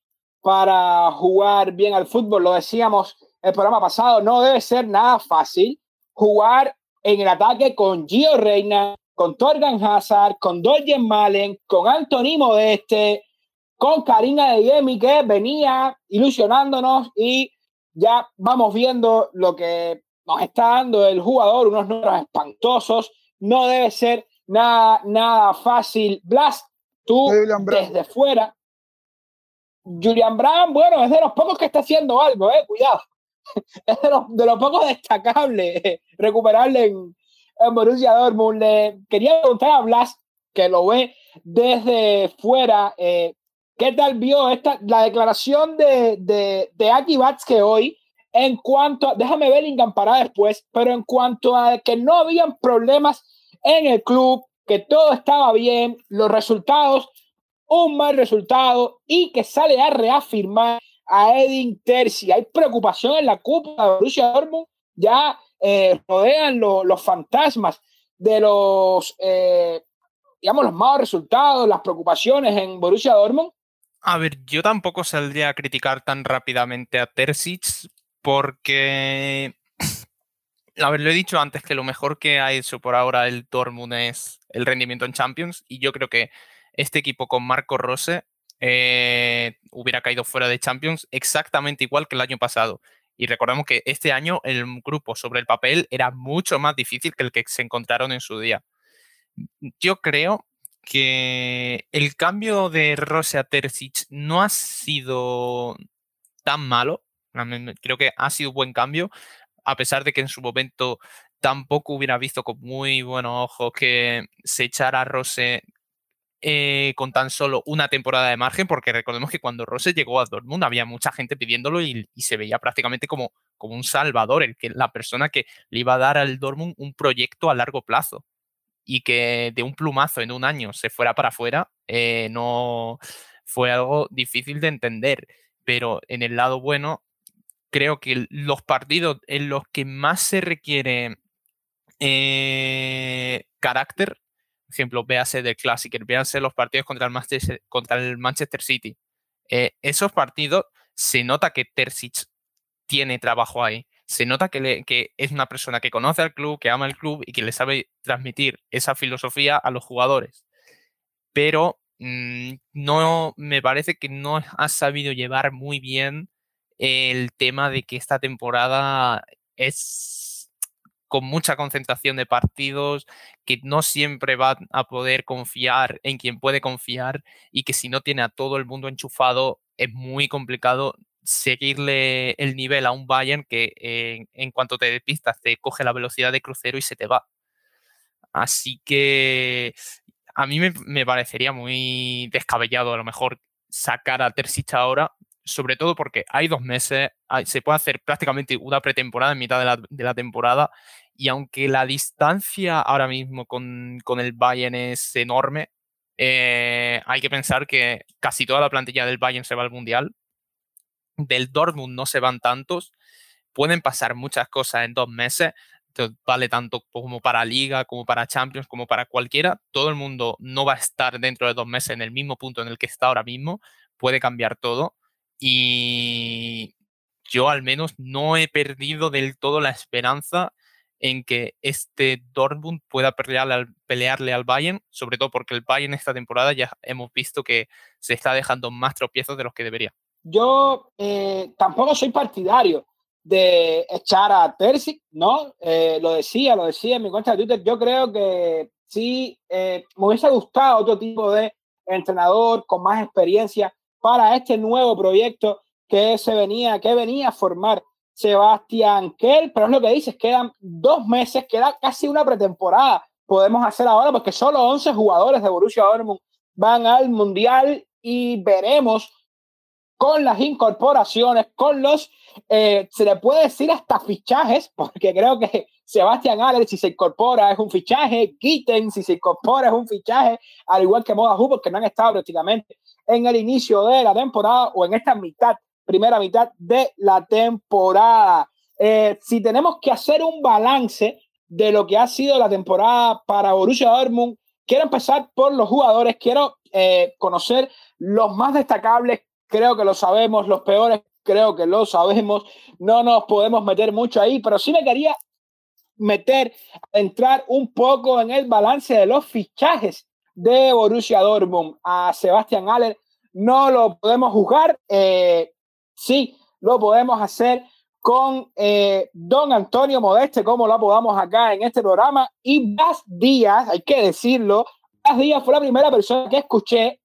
para jugar bien al fútbol. Lo decíamos el programa pasado, no debe ser nada fácil jugar en el ataque con Gio Reina, con Torgan Hazard, con Dorjen Malen, con Anthony Modeste, con Karina de Yemi, que venía ilusionándonos y ya vamos viendo lo que nos está dando el jugador, unos números espantosos. No debe ser nada, nada fácil. Blas, tú desde fuera. Julian Brown, bueno, es de los pocos que está haciendo algo, eh, cuidado. Es de los, de los pocos destacables, eh, recuperarle en, en Borussia Dortmund. Le quería preguntar a Blas, que lo ve desde fuera, eh, ¿qué tal vio esta, la declaración de, de, de Aki que hoy en cuanto, déjame Bellingham para después, pero en cuanto a que no habían problemas en el club, que todo estaba bien, los resultados, un mal resultado y que sale a reafirmar a Edin Terzi. Hay preocupación en la Copa de Borussia Dortmund, ya eh, rodean los fantasmas de los, eh, digamos, los malos resultados, las preocupaciones en Borussia Dortmund? A ver, yo tampoco saldría a criticar tan rápidamente a Terzic porque, a ver, lo he dicho antes que lo mejor que ha hecho por ahora el Dortmund es el rendimiento en Champions y yo creo que este equipo con Marco Rose eh, hubiera caído fuera de Champions exactamente igual que el año pasado. Y recordemos que este año el grupo sobre el papel era mucho más difícil que el que se encontraron en su día. Yo creo que el cambio de Rose a Terzic no ha sido tan malo. Creo que ha sido un buen cambio, a pesar de que en su momento tampoco hubiera visto con muy buenos ojos que se echara a Rose eh, con tan solo una temporada de margen, porque recordemos que cuando Rose llegó a Dortmund había mucha gente pidiéndolo y, se veía prácticamente como, como un salvador, el que, la persona que le iba a dar al Dortmund un proyecto a largo plazo y que de un plumazo en un año se fuera para afuera, eh, no fue algo difícil de entender. Pero en el lado bueno, creo que los partidos en los que más se requiere eh, carácter ejemplo, véase del Classic, véanse los partidos contra el Manchester, contra el Manchester City. Eh, esos partidos se nota que Terzic tiene trabajo ahí. Se nota que, que, es una persona que conoce al club, que ama el club y que le sabe transmitir esa filosofía a los jugadores. Pero mm, no me parece que no ha sabido llevar muy bien el tema de que esta temporada es con mucha concentración de partidos, que no siempre va a poder confiar en quien puede confiar y que si no tiene a todo el mundo enchufado es muy complicado seguirle el nivel a un Bayern que en cuanto te despistas te coge la velocidad de crucero y se te va. Así que a mí me, me parecería muy descabellado a lo mejor sacar a Terzic ahora sobre todo porque hay dos meses, se puede hacer prácticamente una pretemporada en mitad de la, temporada y aunque la distancia ahora mismo con, el Bayern es enorme, eh, hay que pensar que casi toda la plantilla del Bayern se va al Mundial, del Dortmund no se van tantos, pueden pasar muchas cosas en dos meses, vale tanto como para Liga, como para Champions, como para cualquiera, todo el mundo no va a estar dentro de dos meses en el mismo punto en el que está ahora mismo, puede cambiar todo y yo al menos no he perdido del todo la esperanza en que este Dortmund pueda pelearle al, pelearle al Bayern, sobre todo porque el Bayern esta temporada ya hemos visto que se está dejando más tropiezos de los que debería. Yo eh, tampoco soy partidario de echar a Terzi, ¿no? Eh, lo decía, lo decía en mi cuenta de Twitter. Yo creo que sí eh, me hubiese gustado otro tipo de entrenador con más experiencia para este nuevo proyecto que se venía, que venía a formar Sebastián Kell, pero es lo que dices, quedan dos meses, queda casi una pretemporada. Podemos hacer ahora porque solo 11 jugadores de Borussia Dortmund van al Mundial y veremos con las incorporaciones, con los, eh, se le puede decir hasta fichajes, porque creo que Sebastián Aller, si se incorpora, es un fichaje, Kitten, si se incorpora, es un fichaje, al igual que Moda porque no han estado prácticamente en el inicio de la temporada o en esta mitad, primera mitad de la temporada. Eh, si tenemos que hacer un balance de lo que ha sido la temporada para Borussia Dortmund, quiero empezar por los jugadores, quiero eh, conocer los más destacables, creo que lo sabemos, los peores creo que lo sabemos, no nos podemos meter mucho ahí, pero sí me quería meter, entrar un poco en el balance de los fichajes de Borussia Dortmund a Sebastián Aller. No lo podemos juzgar, eh, sí, lo podemos hacer con eh, don Antonio Modeste, como lo podamos acá en este programa, y Bas Díaz, hay que decirlo, Bas Díaz fue la primera persona que escuché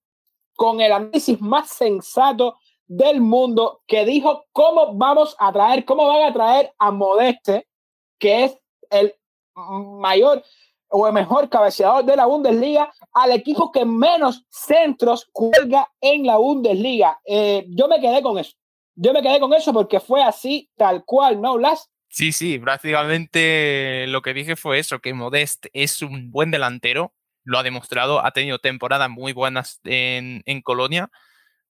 con el análisis más sensato del mundo que dijo cómo vamos a traer, cómo van a traer a Modeste, que es el mayor o el mejor cabeceador de la Bundesliga, al equipo que menos centros cuelga en la Bundesliga. Eh, yo me quedé con eso. Yo me quedé con eso porque fue así, tal cual, ¿no, Blas? Sí, sí, prácticamente lo que dije fue eso, que Modest es un buen delantero, lo ha demostrado, ha tenido temporadas muy buenas en, en Colonia,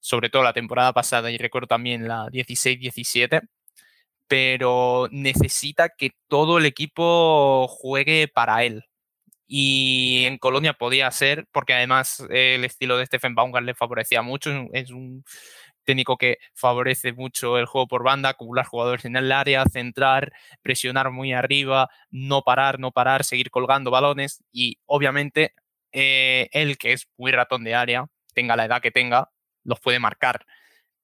sobre todo la temporada pasada y recuerdo también la 16-17, pero necesita que todo el equipo juegue para él. Y en Colonia podía ser, porque además el estilo de Stephen Baumgart le favorecía mucho, es un técnico que favorece mucho el juego por banda, acumular jugadores en el área, centrar, presionar muy arriba, no parar, no parar, seguir colgando balones y obviamente eh, él que es muy ratón de área, tenga la edad que tenga, los puede marcar.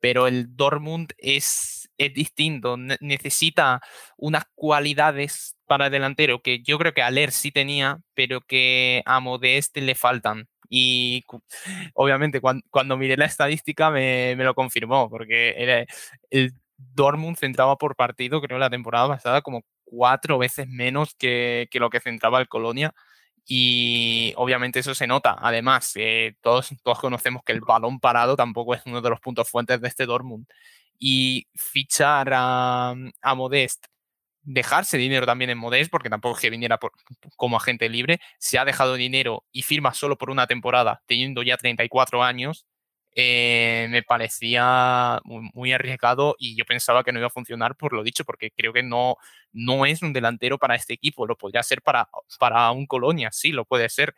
Pero el Dortmund es, es distinto, necesita unas cualidades para delantero que yo creo que Aler sí tenía, pero que a Modeste le faltan. Y obviamente cuando, cuando miré la estadística me, me lo confirmó, porque era, el Dortmund centraba por partido, creo, la temporada pasada como cuatro veces menos que, que lo que centraba el Colonia y obviamente eso se nota. Además, eh, todos, todos conocemos que el balón parado tampoco es uno de los puntos fuertes de este Dortmund. Y fichar a, a Modest, dejarse dinero también en Modest, porque tampoco es que viniera como agente libre, se ha dejado dinero y firma solo por una temporada, teniendo ya 34 años, eh, me parecía muy, arriesgado y yo pensaba que no iba a funcionar por lo dicho, porque creo que no, no es un delantero para este equipo, lo podría ser para, para un Colonia, sí, lo puede ser.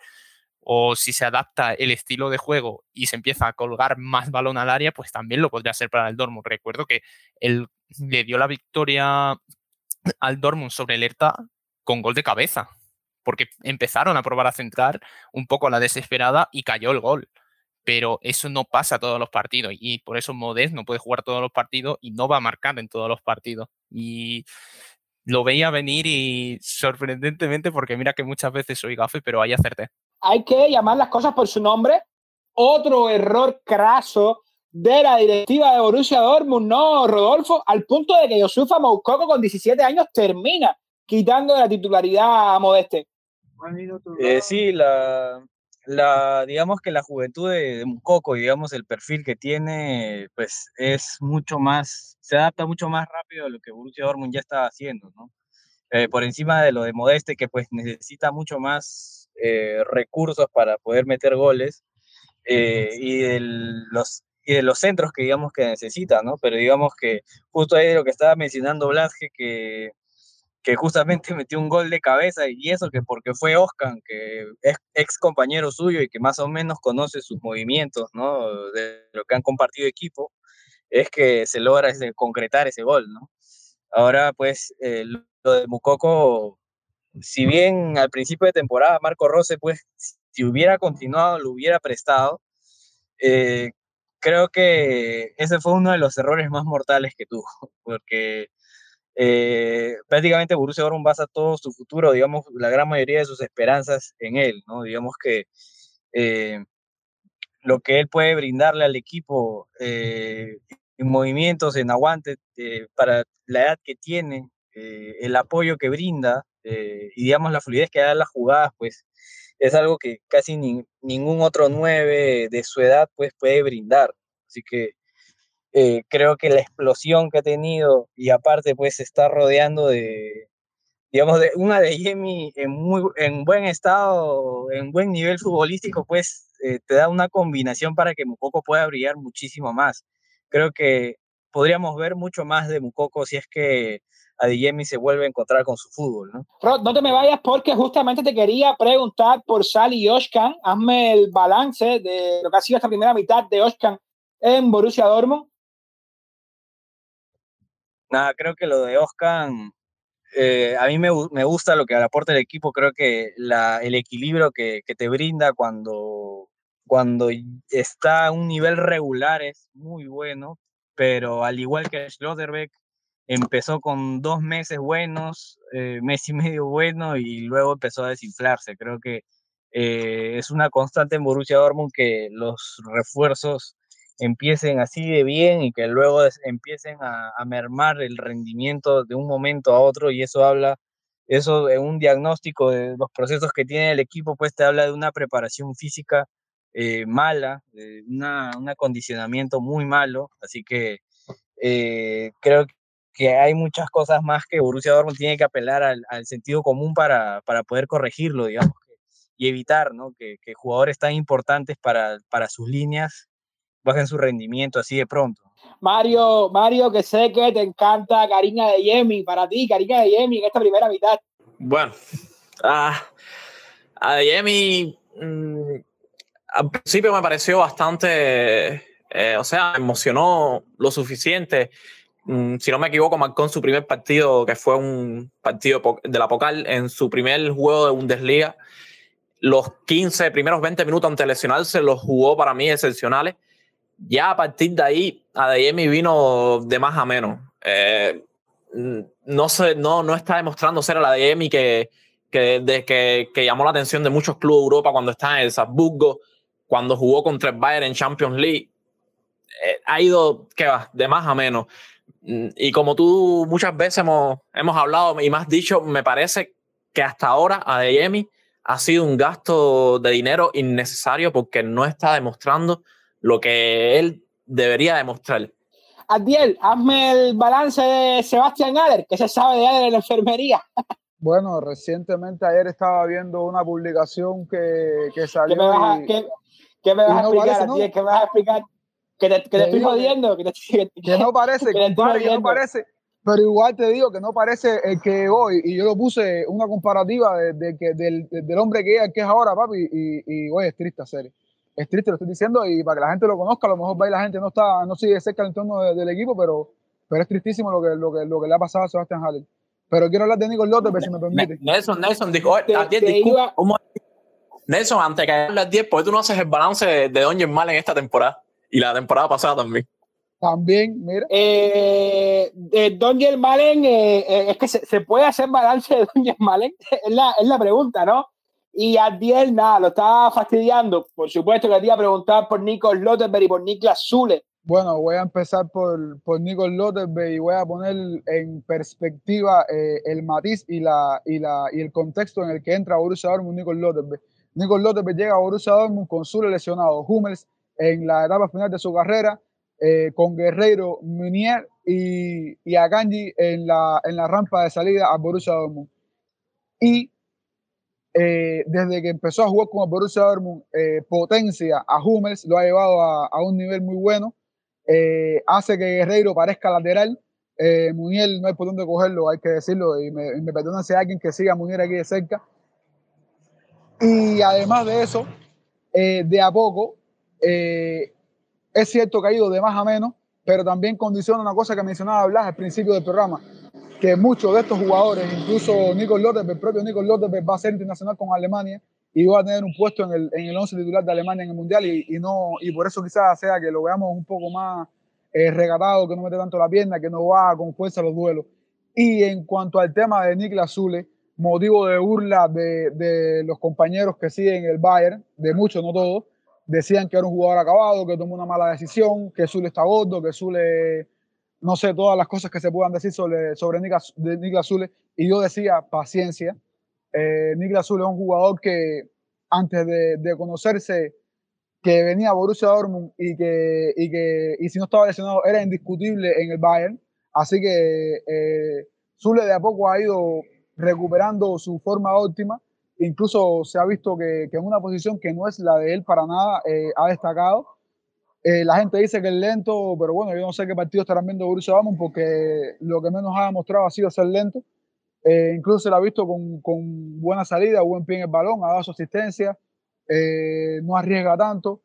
O si se adapta el estilo de juego y se empieza a colgar más balón al área, pues también lo podría ser para el Dortmund. Recuerdo que él le dio la victoria al Dortmund sobre el Hertha con gol de cabeza, porque empezaron a probar a centrar un poco a la desesperada y cayó el gol pero eso no pasa todos los partidos y por eso Modest no puede jugar todos los partidos y no va a marcar en todos los partidos. Y lo veía venir y sorprendentemente, porque mira que muchas veces soy gafe, pero ahí acerté. Hay que llamar las cosas por su nombre. Otro error craso de la directiva de Borussia Dortmund, no, Rodolfo, al punto de que Yosufa Moukoko con 17 años termina quitando la titularidad a Modeste. Eh, sí, la, la, digamos que la juventud de, de Mukoko, digamos, el perfil que tiene, pues es mucho más, se adapta mucho más rápido a lo que Borussia Dortmund ya está haciendo, ¿no? Eh, por encima de lo de Modeste, que pues necesita mucho más eh, recursos para poder meter goles, eh, y, de los, y de los centros que digamos que necesita, ¿no? Pero digamos que justo ahí de lo que estaba mencionando Blasque, que que justamente metió un gol de cabeza y eso que porque fue Oscar, que es ex compañero suyo y que más o menos conoce sus movimientos, ¿no? De lo que han compartido equipo, es que se logra ese, concretar ese gol, ¿no? Ahora, pues, eh, lo de Mukoko, si bien al principio de temporada Marco Rose, pues, si hubiera continuado, lo hubiera prestado, eh, creo que ese fue uno de los errores más mortales que tuvo, porque eh, prácticamente Borussia Dortmund basa todo su futuro, digamos, la gran mayoría de sus esperanzas en él, ¿no? Digamos que eh, lo que él puede brindarle al equipo eh, en movimientos, en aguante, para la edad que tiene, el apoyo que brinda y, digamos, la fluidez que da las jugadas, pues es algo que casi ningún otro nueve de su edad pues puede brindar. Así que eh, creo que la explosión que ha tenido y aparte pues se está rodeando de, digamos, de una de Jimmy en, muy, en buen estado, en buen nivel futbolístico, pues eh, te da una combinación para que Mukoko pueda brillar muchísimo más. Creo que podríamos ver mucho más de Mukoko si es que Adiyemi se vuelve a encontrar con su fútbol, ¿no? no te me vayas porque justamente te quería preguntar por Sally y Oshkan. Hazme el balance de lo que ha sido esta primera mitad de Oshkan en Borussia Dortmund nada, creo que lo de Oscar, eh, a mí me, me, gusta lo que aporta el equipo, creo que la, el equilibrio que, que, te brinda cuando, cuando está a un nivel regular es muy bueno, pero al igual que Schlotterbeck, empezó con dos meses buenos, eh, mes y medio bueno, y luego empezó a desinflarse. Creo que eh, es una constante en Borussia Dortmund que los refuerzos empiecen así de bien y que luego empiecen a, mermar el rendimiento de un momento a otro y eso habla, eso en un diagnóstico de los procesos que tiene el equipo, pues te habla de una preparación física eh, mala, de una, un acondicionamiento muy malo, así que eh, creo que hay muchas cosas más que Borussia Dortmund tiene que apelar al, sentido común para, para, poder corregirlo, digamos, y evitar ¿no? que, que jugadores tan importantes para, para sus líneas bajen su rendimiento así de pronto. Mario, Mario, que sé que te encanta Karina de Yemi, para ti, Karina de Yemi en esta primera mitad. Bueno, a Yemi mm, al principio me pareció bastante, eh, o sea, me emocionó lo suficiente. Mm, si no me equivoco, marcó en su primer partido, que fue un partido de la Pocal, en su primer juego de Bundesliga. Los 15 primeros 20 minutos ante lesionarse los jugó para mí excepcionales ya a partir de ahí, Adeyemi vino de más a menos. Eh, no, sé, no, no está demostrando ser el Adeyemi que, que, de, que, que, llamó la atención de muchos clubes de Europa cuando está en el Salzburgo, cuando jugó contra el Bayern en Champions League. Eh, ha ido, ¿qué va? De más a menos. Y como tú muchas veces hemos, hemos hablado y más dicho, me parece que hasta ahora Adeyemi ha sido un gasto de dinero innecesario porque no está demostrando lo que él debería demostrar. Adiel, hazme el balance de Sebastián Aller, que se sabe de Aller en la enfermería. Bueno, recientemente ayer estaba viendo una publicación que, que salió. ¿Qué me vas a, qué, me vas a explicar, ¿no? ¿Qué me vas a explicar? Que te, que te estoy jodiendo. Que, que, no parece, que, que no parece. Pero igual te digo que no parece el que hoy, y yo lo puse una comparativa de, de que, del, del, hombre que es, que es ahora, papi, y, y, y es triste serie es triste, lo estoy diciendo, y para que la gente lo conozca, a lo mejor va y la gente no está, no sigue cerca del entorno del equipo, pero, pero es tristísimo lo que, lo, que, lo que le ha pasado a Sebastián Haller. Pero quiero hablar de Nico López, si me permite. Nelson, Nelson, dijo, a 10, iba... Nelson, antes que hable a 10, ¿por qué tú no haces el balance de, de Don Germán en esta temporada? Y la temporada pasada también. También, mira. Eh, Don Germán, eh, eh, es que se, se, puede hacer balance de Don Germán, es la, es la pregunta, ¿no? Y Adiel, nada, lo estaba fastidiando. Por supuesto que te iba a preguntar por Nico Lotterberg y por Niklas Zule. Bueno, voy a empezar por, por Nico Lotterberg y voy a poner en perspectiva eh, el matiz y, la, y, la, y el contexto en el que entra Borussia Dortmund Nico Lotterberg. Nico Lotterberg llega a Borussia Dortmund con Zule lesionado, Hummels en la etapa final de su carrera, eh, con Guerreiro, Munier y, y Akanji en la, en la rampa de salida a Borussia Dortmund. Y eh, desde que empezó a jugar con Borussia Dortmund, eh, potencia a Hummels, lo ha llevado a, a un nivel muy bueno, eh, hace que Guerreiro parezca lateral, eh, Muniel no hay por dónde cogerlo, hay que decirlo, y me, me perdonan si hay alguien que siga a Muniel aquí de cerca. Y además de eso, de a poco, es cierto que ha ido de más a menos, pero también condiciona una cosa que mencionaba Blas al principio del programa, que muchos de estos jugadores, incluso Nico López, el propio Nico López va a ser internacional con Alemania y va a tener un puesto en el, en el 11 titular de Alemania en el Mundial y, y, no, y por eso quizás sea que lo veamos un poco más eh, regatado, que no mete tanto la pierna, que no va con fuerza a los duelos. Y en cuanto al tema de Niklas Zule, motivo de burla de, de, los compañeros que siguen el Bayern, de muchos, no todos, decían que era un jugador acabado, que tomó una mala decisión, que Zule está gordo, que Zule, no sé, todas las cosas que se puedan decir sobre, sobre Niklas, Zule. Y yo decía, paciencia. Eh, Niklas Zule es un jugador que antes de, de conocerse que venía Borussia Dortmund y que, y que y si no estaba lesionado era indiscutible en el Bayern. Así que eh, Zule de a poco ha ido recuperando su forma óptima. Incluso se ha visto que, que en una posición que no es la de él para nada eh, ha destacado. Eh, la gente dice que es lento, pero bueno, yo no sé qué partido estarán viendo Borussia Dortmund porque lo que menos ha demostrado ha sido ser lento. Eh, incluso se lo ha visto con, con, buena salida, buen pie en el balón, ha dado su asistencia, no arriesga tanto.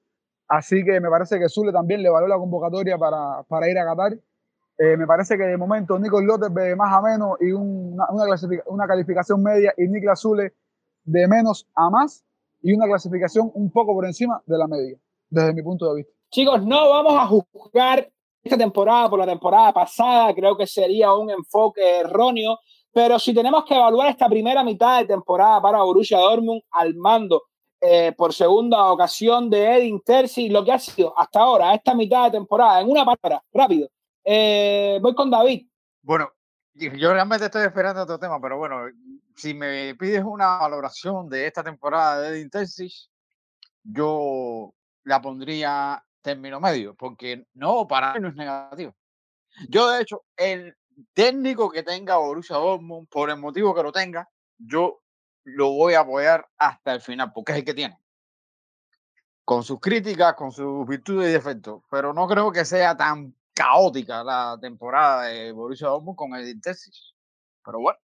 Así que me parece que Zule también le valió la convocatoria para, para ir a Qatar. Me parece que de momento Nico López de más a menos y una, una, una, calificación media y Niklas Zule de menos a más y una clasificación un poco por encima de la media, desde mi punto de vista. Chicos, no vamos a juzgar esta temporada por la temporada pasada, creo que sería un enfoque erróneo pero si tenemos que evaluar esta primera mitad de temporada para Borussia Dortmund al mando eh, por segunda ocasión de Edin Terzi, lo que ha sido hasta ahora, esta mitad de temporada, en una palabra, rápido. Eh, voy con David. Bueno, yo realmente estoy esperando otro tema, pero bueno, si me pides una valoración de esta temporada de Terzi, yo la pondría término medio, porque no, para mí no es negativo. Yo, de hecho, el, técnico que tenga Borussia Dortmund, por el motivo que lo tenga, yo lo voy a apoyar hasta el final, porque es el que tiene. Con sus críticas, con sus virtudes y defectos. Pero no creo que sea tan caótica la temporada de Borussia Dortmund con el Intesis. Pero bueno.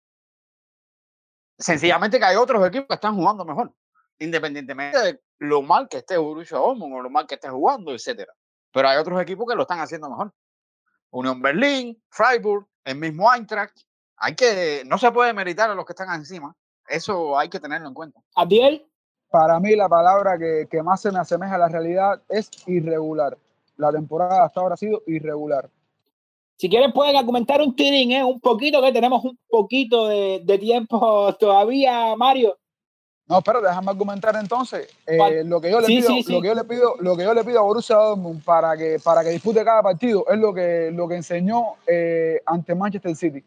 Sencillamente que hay otros equipos que están jugando mejor. Independientemente de lo mal que esté Borussia Dortmund o lo mal que esté jugando, etcétera. Pero hay otros equipos que lo están haciendo mejor. Unión Berlín, Freiburg, el mismo Eintracht. Hay que, no se puede meritar a los que están encima. Eso hay que tenerlo en cuenta. Adiel. Para mí la palabra que, que más se me asemeja a la realidad es irregular. La temporada hasta ahora ha sido irregular. Si quieren pueden argumentar un tirín, ¿eh? un poquito, que tenemos un poquito de, de tiempo todavía, Mario. No, pero déjame argumentar entonces. Eh, lo, que yo le sí, pido, sí, sí. lo que yo le pido, lo que yo le pido a Borussia Dortmund para que, para que dispute cada partido es lo que, lo que enseñó eh, ante Manchester City.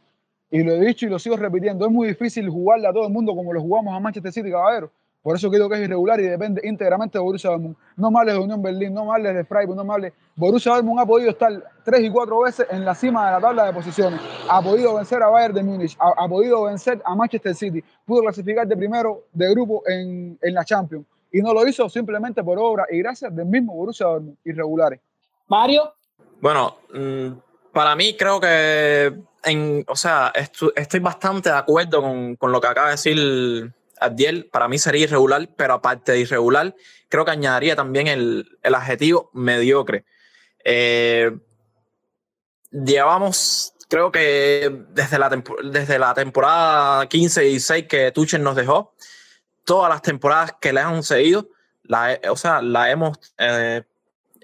Y lo he dicho y lo sigo repitiendo. Es muy difícil jugarle a todo el mundo como lo jugamos a Manchester City, caballero. Por eso creo que es irregular y depende íntegramente de Borussia Dortmund. No me hables de Unión Berlín, no me hables de Freiburg, no me hables. Borussia Dortmund ha podido estar tres y cuatro veces en la cima de la tabla de posiciones. Ha podido vencer a Bayern de Múnich, ha, ha, podido vencer a Manchester City. Pudo clasificar de primero de grupo en, en la Champions. Y no lo hizo simplemente por obra y gracias del mismo Borussia Dortmund, irregulares. Mario. Bueno, mmm, para mí creo que, en, o sea, estoy bastante de acuerdo con, con lo que acaba de decir Abdiel para mí sería irregular, pero aparte de irregular, creo que añadiría también el, el adjetivo mediocre. Eh, llevamos, creo que desde la, desde la temporada 15 y 16 que Tuchel nos dejó, todas las temporadas que le han seguido, la, o sea, la hemos, eh,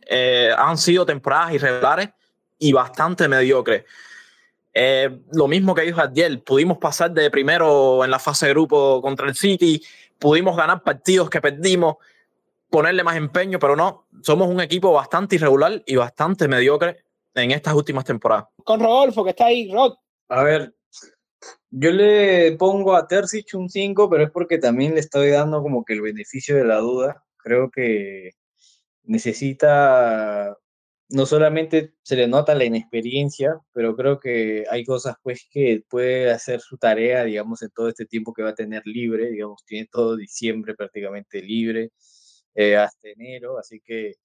eh, han sido temporadas irregulares y bastante mediocres. Eh, lo mismo que dijo Adiel, pudimos pasar de primero en la fase de grupo contra el City, pudimos ganar partidos que perdimos, ponerle más empeño, pero no, somos un equipo bastante irregular y bastante mediocre en estas últimas temporadas. Con Rodolfo, que está ahí, Rod. A ver, yo le pongo a Terzic un 5, pero es porque también le estoy dando como que el beneficio de la duda. Creo que necesita no solamente se le nota la inexperiencia, pero creo que hay cosas pues que puede hacer su tarea, digamos, en todo este tiempo que va a tener libre, digamos, tiene todo diciembre prácticamente libre, eh, hasta enero, así que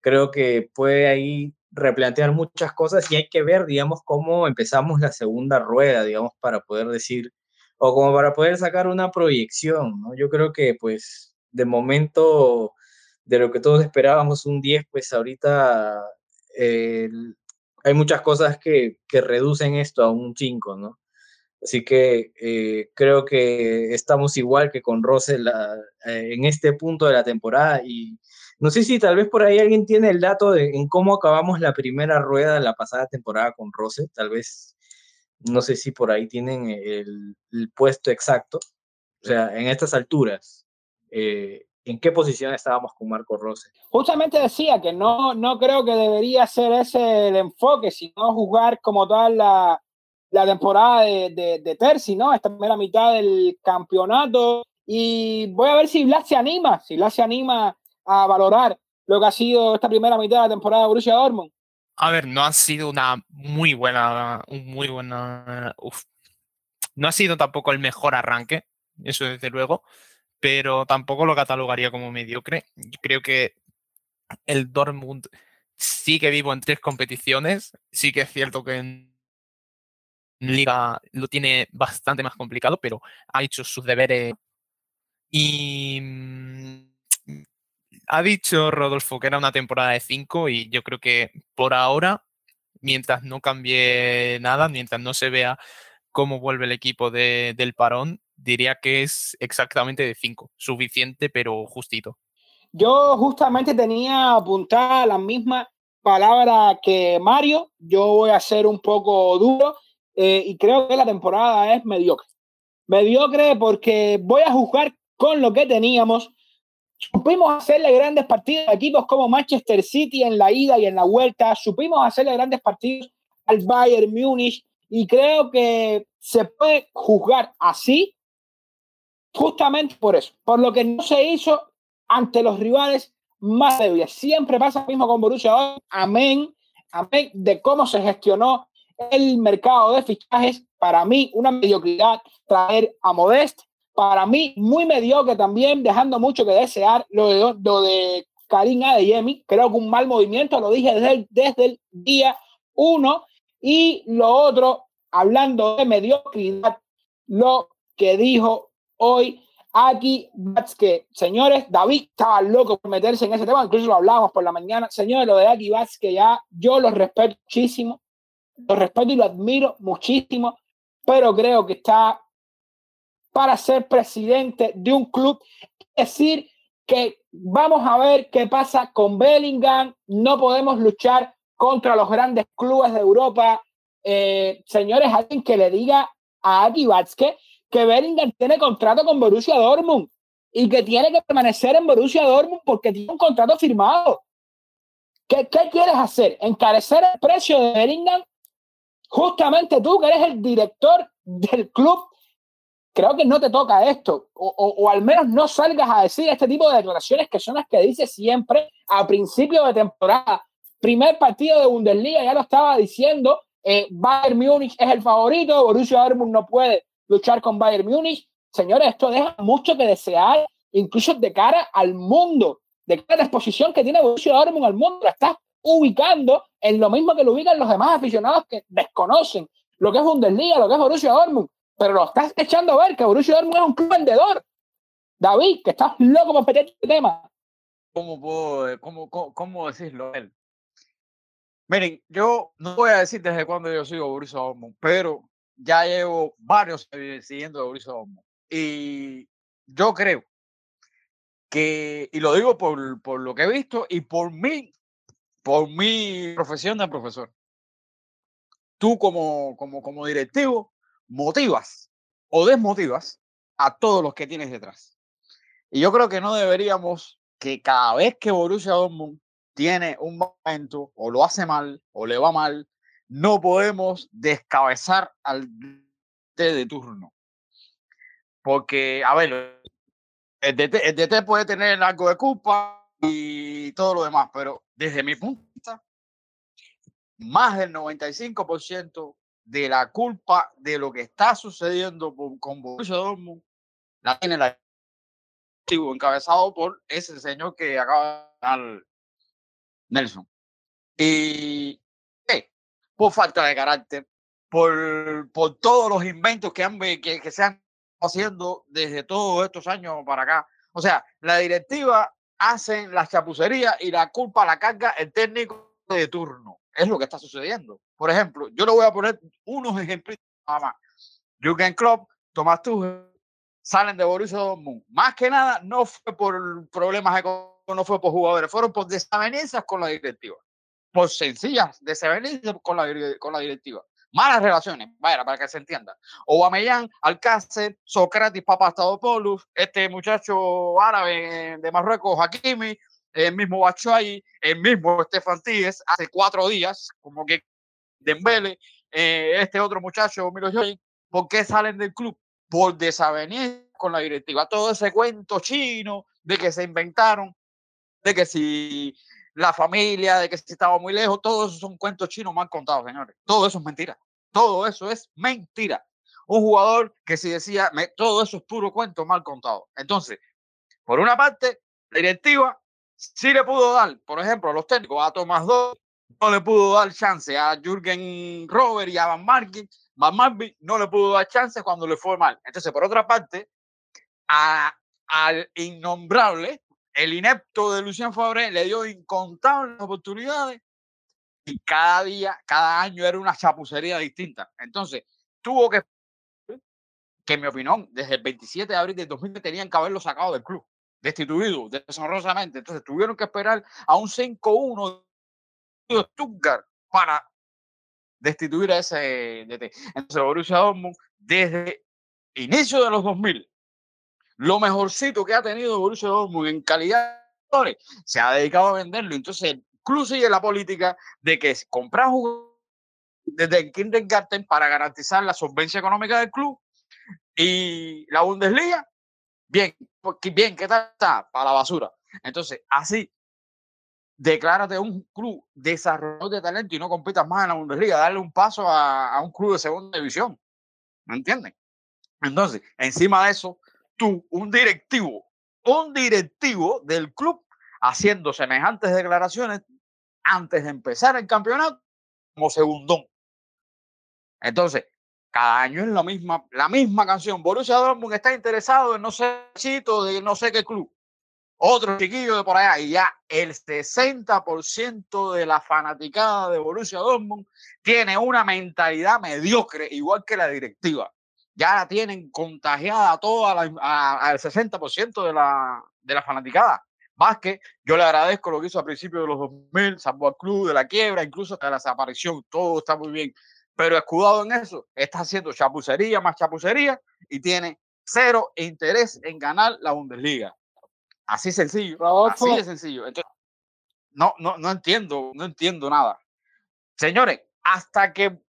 creo que puede ahí replantear muchas cosas y hay que ver, digamos, cómo empezamos la segunda rueda, digamos, para poder decir, o como para poder sacar una proyección, ¿no? Yo creo que pues de momento de lo que todos esperábamos un 10, pues ahorita eh, hay muchas cosas que, que, reducen esto a un 5, ¿no? Así que eh, creo que estamos igual que con Rose la, eh, en este punto de la temporada y no sé si tal vez por ahí alguien tiene el dato de en cómo acabamos la primera rueda de la pasada temporada con Rose, tal vez no sé si por ahí tienen el, el puesto exacto. O sea, en estas alturas, eh, ¿en qué posición estábamos con Marco Rose? Justamente decía que no, no creo que debería ser ese el enfoque, sino jugar como tal la, la temporada de, de, de, Terzi, ¿no? Esta primera mitad del campeonato. Y voy a ver si Blas se anima, si Blas se anima a valorar lo que ha sido esta primera mitad de la temporada de Borussia Dortmund. A ver, no ha sido una muy buena, muy buena, uf. no ha sido tampoco el mejor arranque, eso desde luego, pero tampoco lo catalogaría como mediocre. Yo creo que el Dortmund sigue vivo en tres competiciones, sí que es cierto que en liga lo tiene bastante más complicado, pero ha hecho sus deberes y ha dicho Rodolfo que era una temporada de cinco y yo creo que por ahora, mientras no cambie nada, mientras no se vea cómo vuelve el equipo de, del parón, diría que es exactamente de cinco, suficiente pero justito. Yo justamente tenía apuntada la misma palabra que Mario, yo voy a ser un poco duro eh, y creo que la temporada es mediocre. Mediocre porque voy a juzgar con lo que teníamos, supimos hacerle grandes partidos a equipos como Manchester City en la ida y en la vuelta, supimos hacerle grandes partidos al Bayern Múnich y creo que se puede juzgar así justamente por eso, por lo que no se hizo ante los rivales más débiles. Siempre pasa lo mismo con Borussia Dortmund, amén, amén de cómo se gestionó el mercado de fichajes. Para mí, una mediocridad traer a Modest, para mí muy mediocre también, dejando mucho que desear lo de, lo de Karim Adeyemi. Creo que un mal movimiento, lo dije desde el, desde el día uno. Y lo otro, hablando de mediocridad, lo que dijo hoy aquí, que señores, David estaba loco por meterse en ese tema, incluso lo hablábamos por la mañana. Señores, lo de Aki que ya yo lo respeto muchísimo, lo respeto y lo admiro muchísimo, pero creo que está para ser presidente de un club. Decir, que vamos a ver qué pasa con Bellingham. No podemos luchar contra los grandes clubes de Europa. Eh, señores, alguien que le diga a Adi Batzke que Bellingham tiene contrato con Borussia Dortmund y que tiene que permanecer en Borussia Dortmund porque tiene un contrato firmado. ¿Qué, quieres hacer? ¿Encarecer el precio de Bellingham? Justamente tú, que eres el director del club creo que no te toca esto, o, al menos no salgas a decir este tipo de declaraciones que son las que dices siempre a principio de temporada. Primer partido de Bundesliga, ya lo estaba diciendo, eh, Bayern Múnich es el favorito, Borussia Dortmund no puede luchar con Bayern Múnich. Señores, esto deja mucho que desear, incluso de cara al mundo, de cara a la exposición que tiene Borussia Dortmund al mundo, la estás ubicando en lo mismo que lo ubican los demás aficionados que desconocen lo que es Bundesliga, lo que es Borussia Dortmund pero lo estás echando a ver que Borussia Dortmund es un club vendedor. David, que estás loco por meter este tema. ¿Cómo puedo, cómo, cómo, cómo decirlo él? Miren, yo no voy a decir desde cuándo yo sigo Borussia Dortmund, pero ya llevo varios siguiendo a Dortmund. Y yo creo que, y lo digo por, por lo que he visto y por mí, por mi profesión de profesor. Tú como, como, como directivo motivas o desmotivas a todos los que tienes detrás. Y yo creo que no deberíamos que cada vez que Borussia Dortmund tiene un momento o lo hace mal o le va mal, no podemos descabezar al de turno. Porque, a ver, el DT, el DT puede tener algo de culpa y todo lo demás, pero desde mi punto de vista, más del 95% de la culpa de lo que está sucediendo con Borussia Dortmund la tiene el encabezado por ese señor que acaba de dar Nelson. Y por falta de carácter, por, por todos los inventos que, han, que, que se han haciendo desde todos estos años para acá. O sea, la directiva hace la chapucería y la culpa la carga el técnico de turno es lo que está sucediendo. Por ejemplo, yo le voy a poner unos ejemplos nada más. Jürgen Klopp, Tomás Tuchel, salen de Borussia Dortmund. Más que nada, no fue por problemas económicos, no fue por jugadores, fueron por desavenencias con la directiva. Por sencillas desavenencias con la, con la directiva. Malas relaciones, vaya, para que se entienda. Aubameyang, Alcácer, Socrates, Papastadopoulos, este muchacho árabe de Marruecos, Hakimi, el mismo Bachuay, el mismo Estefan Tíez, hace cuatro días, como que Dembele, eh, este otro muchacho, Milo ¿por qué salen del club? Por desavenir con la directiva. Todo ese cuento chino de que se inventaron, de que si la familia, de que si estaba muy lejos, todo eso son cuentos chinos mal contados, señores. Todo eso es mentira. Todo eso es mentira. Un jugador que si decía, todo eso es puro cuento mal contado. Entonces, por una parte, la directiva sí le pudo dar, por ejemplo, a los técnicos, a Tomás Dos, no le pudo dar chance a Jürgen Robert y a Van Marken, Van Marken no le pudo dar chance cuando le fue mal. Entonces, por otra parte, al innombrable, el inepto de Lucien Fabre le dio incontables oportunidades y cada día, cada año era una chapucería distinta. Entonces, tuvo que, que en mi opinión, desde el 27 de abril de 2000 tenían que haberlo sacado del club, destituido deshonrosamente. Entonces, tuvieron que esperar a un 5-1 de Stuttgart para destituir a ese DT. Entonces, Borussia Dortmund, desde inicio de los 2000 lo mejorcito que ha tenido Borussia Dortmund en calidad de se ha dedicado a venderlo. Entonces, club sigue la política de que comprar jugadores desde el kindergarten para garantizar la solvencia económica del club y la Bundesliga, bien, bien, ¿qué tal está? Para la basura. Entonces, así, declárate un club desarrollador de talento y no compitas más en la Bundesliga, darle un paso a, a un club de segunda división. ¿Me entienden? Entonces, encima de eso, tú, un directivo, un directivo del club, haciendo semejantes declaraciones antes de empezar el campeonato como segundón. Entonces, cada año es la misma, la misma canción. Borussia Dortmund está interesado en no sé chito de no sé qué club. Otro chiquillo de por allá. Y ya el 60% de la fanaticada de Borussia Dortmund tiene una mentalidad mediocre, igual que la directiva ya la tienen contagiada toda al 60% de la, de la fanaticada. Vázquez, yo le agradezco lo que hizo a principios de los 2000, salvo al club de la quiebra, incluso hasta la desaparición, todo está muy bien. Pero escudado en eso, está haciendo chapucería más chapucería y tiene cero interés en ganar la Bundesliga. Así sencillo. Así de sencillo. Entonces, no, no, no entiendo, no entiendo nada. Señores, hasta que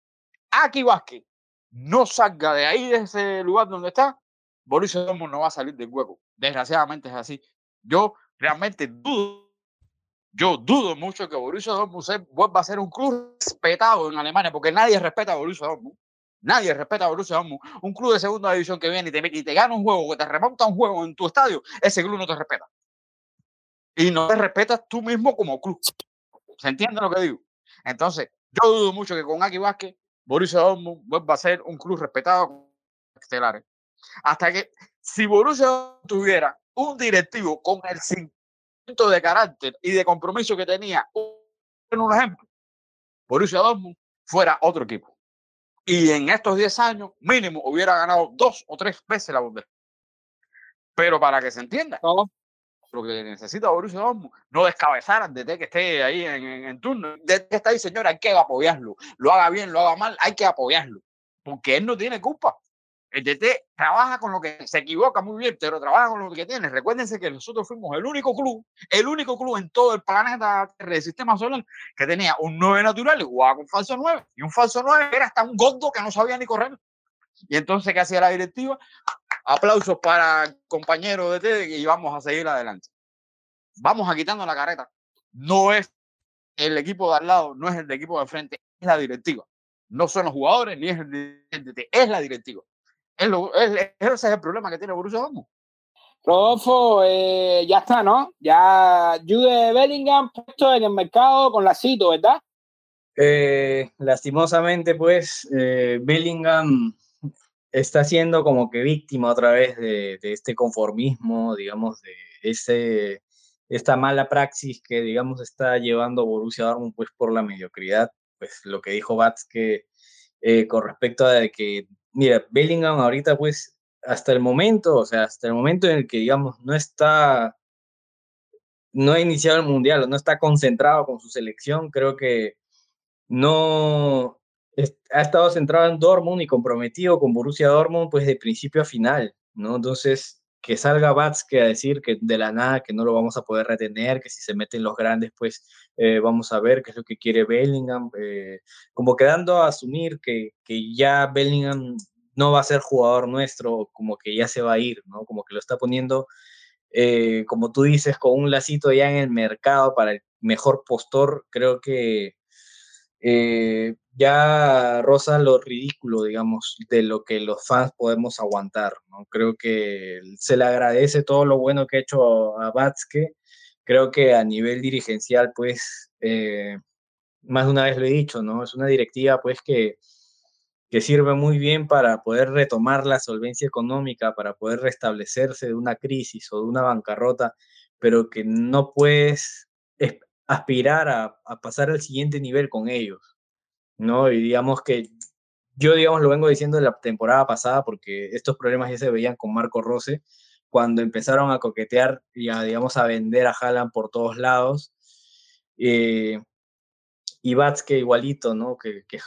Aki Vázquez no salga de ahí, de ese lugar donde está, Borussia Dortmund no va a salir del hueco. Desgraciadamente es así. Yo realmente dudo, yo dudo mucho que Borussia Dortmund vuelva a ser un club respetado en Alemania, porque nadie respeta a Borussia Dortmund. Nadie respeta a Borussia Dortmund. Un club de segunda división que viene y te, y te gana un juego, que te remonta un juego en tu estadio, ese club no te respeta. Y no te respetas tú mismo como club. ¿Se entiende lo que digo? Entonces, yo dudo mucho que con Aki Vázquez Borussia Dortmund va a ser un club respetado estelares. Hasta que si Borussia tuviera un directivo con el 5% de carácter y de compromiso que tenía, un ejemplo, Borussia Dortmund fuera otro equipo. Y en estos 10 años, mínimo, hubiera ganado dos o tres veces la Bundesliga. Pero para que se entienda, lo que necesita Borussia Dortmund, no descabezar al DT que esté ahí en, en, turno. DT que está ahí, señor, hay que apoyarlo. Lo haga bien, lo haga mal, hay que apoyarlo. Porque él no tiene culpa. El DT trabaja con lo que se equivoca muy bien, pero trabaja con lo que tiene. Recuérdense que nosotros fuimos el único club, el único club en todo el planeta del sistema solar que tenía un 9 natural y jugaba con falso 9. Y un falso 9 era hasta un gordo que no sabía ni correr. Y entonces, ¿qué hacía la directiva? Aplausos para el compañero de TED y vamos a seguir adelante. Vamos a quitando la careta. No es el equipo de al lado, no es el de equipo de frente, es la directiva. No son los jugadores ni es el de es la directiva. Es ese es el problema que tiene Borussia Dortmund. Rodolfo, eh, ya está, ¿no? Ya Jude Bellingham puesto en el mercado con la Cito, ¿verdad? Eh, lastimosamente, pues, eh, Bellingham está siendo como que víctima otra vez de, este conformismo, digamos, de ese, esta mala praxis que, digamos, está llevando Borussia Dortmund pues por la mediocridad, pues lo que dijo Bats que eh, con respecto a que, mira, Bellingham ahorita pues hasta el momento, o sea, hasta el momento en el que, digamos, no está, no ha iniciado el mundial, no está concentrado con su selección, creo que no, ha estado centrado en Dortmund y comprometido con Borussia Dortmund pues de principio a final, ¿no? Entonces, que salga Batske a decir que de la nada que no lo vamos a poder retener, que si se meten los grandes pues eh, vamos a ver qué es lo que quiere Bellingham, eh, como quedando a asumir que, que ya Bellingham no va a ser jugador nuestro, como que ya se va a ir, ¿no? Como que lo está poniendo, eh, como tú dices, con un lacito ya en el mercado para el mejor postor, creo que eh, ya rosa lo ridículo, digamos, de lo que los fans podemos aguantar. ¿no? Creo que se le agradece todo lo bueno que ha hecho a Batske. Creo que a nivel dirigencial, pues, eh, más de una vez lo he dicho, ¿no? Es una directiva, pues, que, que sirve muy bien para poder retomar la solvencia económica, para poder restablecerse de una crisis o de una bancarrota, pero que no puedes aspirar a, pasar al siguiente nivel con ellos, ¿no? Y digamos que yo, digamos, lo vengo diciendo de la temporada pasada porque estos problemas ya se veían con Marco Rose cuando empezaron a coquetear y a, digamos, a vender a Haaland por todos lados. Eh, y que igualito, ¿no? Que, que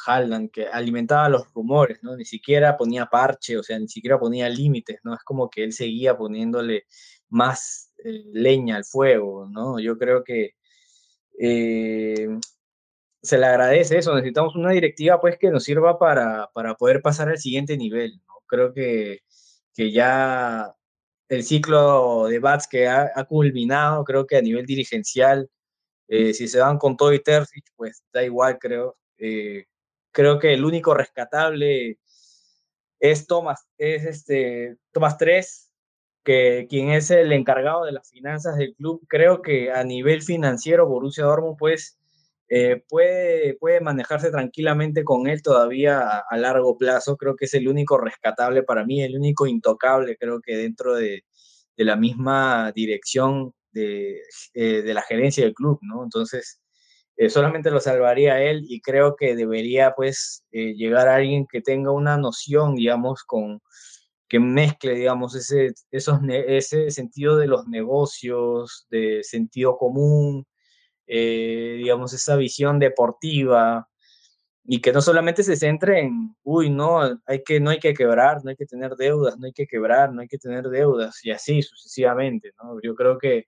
que alimentaba los rumores, ¿no? Ni siquiera ponía parche, o sea, ni siquiera ponía límites, ¿no? Es como que él seguía poniéndole más eh, leña al fuego, ¿no? Yo creo que eh, se le agradece eso, necesitamos una directiva pues que nos sirva para, para poder pasar al siguiente nivel. Creo que, que ya el ciclo de Bats que ha, culminado, creo que a nivel dirigencial, eh, si se van con todo y Terzic, pues da igual, creo. Eh, creo que el único rescatable es Thomas, es este, Thomas 3, que quien es el encargado de las finanzas del club, creo que a nivel financiero Borussia Dortmund pues eh, puede, puede manejarse tranquilamente con él todavía a, largo plazo. Creo que es el único rescatable para mí, el único intocable, creo que dentro de, de la misma dirección de, eh, de, la gerencia del club, ¿no? Entonces, eh, solamente lo salvaría él y creo que debería pues llegar a alguien que tenga una noción, digamos, con que mezcle, digamos, ese, esos, ese sentido de los negocios, de sentido común, eh, digamos, esa visión deportiva, y que no solamente se centre en, uy, no, hay que, no hay que quebrar, no hay que tener deudas, no hay que quebrar, no hay que tener deudas, y así sucesivamente, ¿no? Yo creo que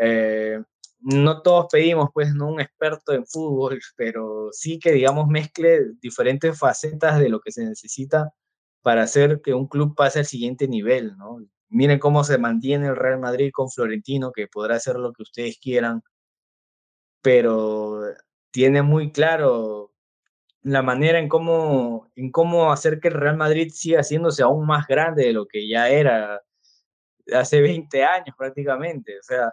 eh, no todos pedimos, pues, no un experto en fútbol, pero sí que, digamos, mezcle diferentes facetas de lo que se necesita para hacer que un club pase al siguiente nivel, ¿no? Miren cómo se mantiene el Real Madrid con Florentino, que podrá hacer lo que ustedes quieran, pero tiene muy claro la manera en cómo, en cómo hacer que el Real Madrid siga haciéndose aún más grande de lo que ya era hace 20 años prácticamente. O sea,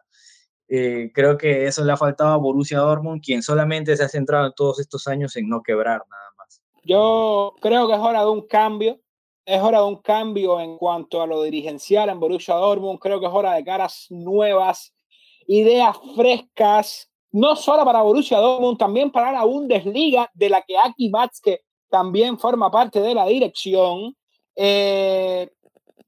eh, creo que eso le ha faltado a Borussia Dortmund, quien solamente se ha centrado en todos estos años en no quebrar nada más. Yo creo que es hora de un cambio es hora de un cambio en cuanto a lo dirigencial en Borussia Dortmund. Creo que es hora de caras nuevas, ideas frescas, no solo para Borussia Dortmund, también para la Bundesliga, de la que Aki Batzke también forma parte de la dirección. Eh,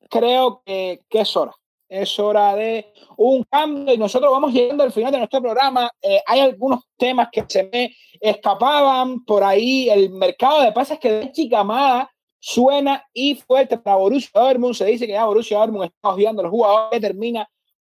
creo que, es hora. Es hora de un cambio y nosotros vamos llegando al final de nuestro programa. Eh, hay algunos temas que se me escapaban por ahí. El mercado de pases que de Chicamada suena y fuerte para Borussia Dortmund. Se dice que ya Borussia Dortmund está hojeando los jugadores que termina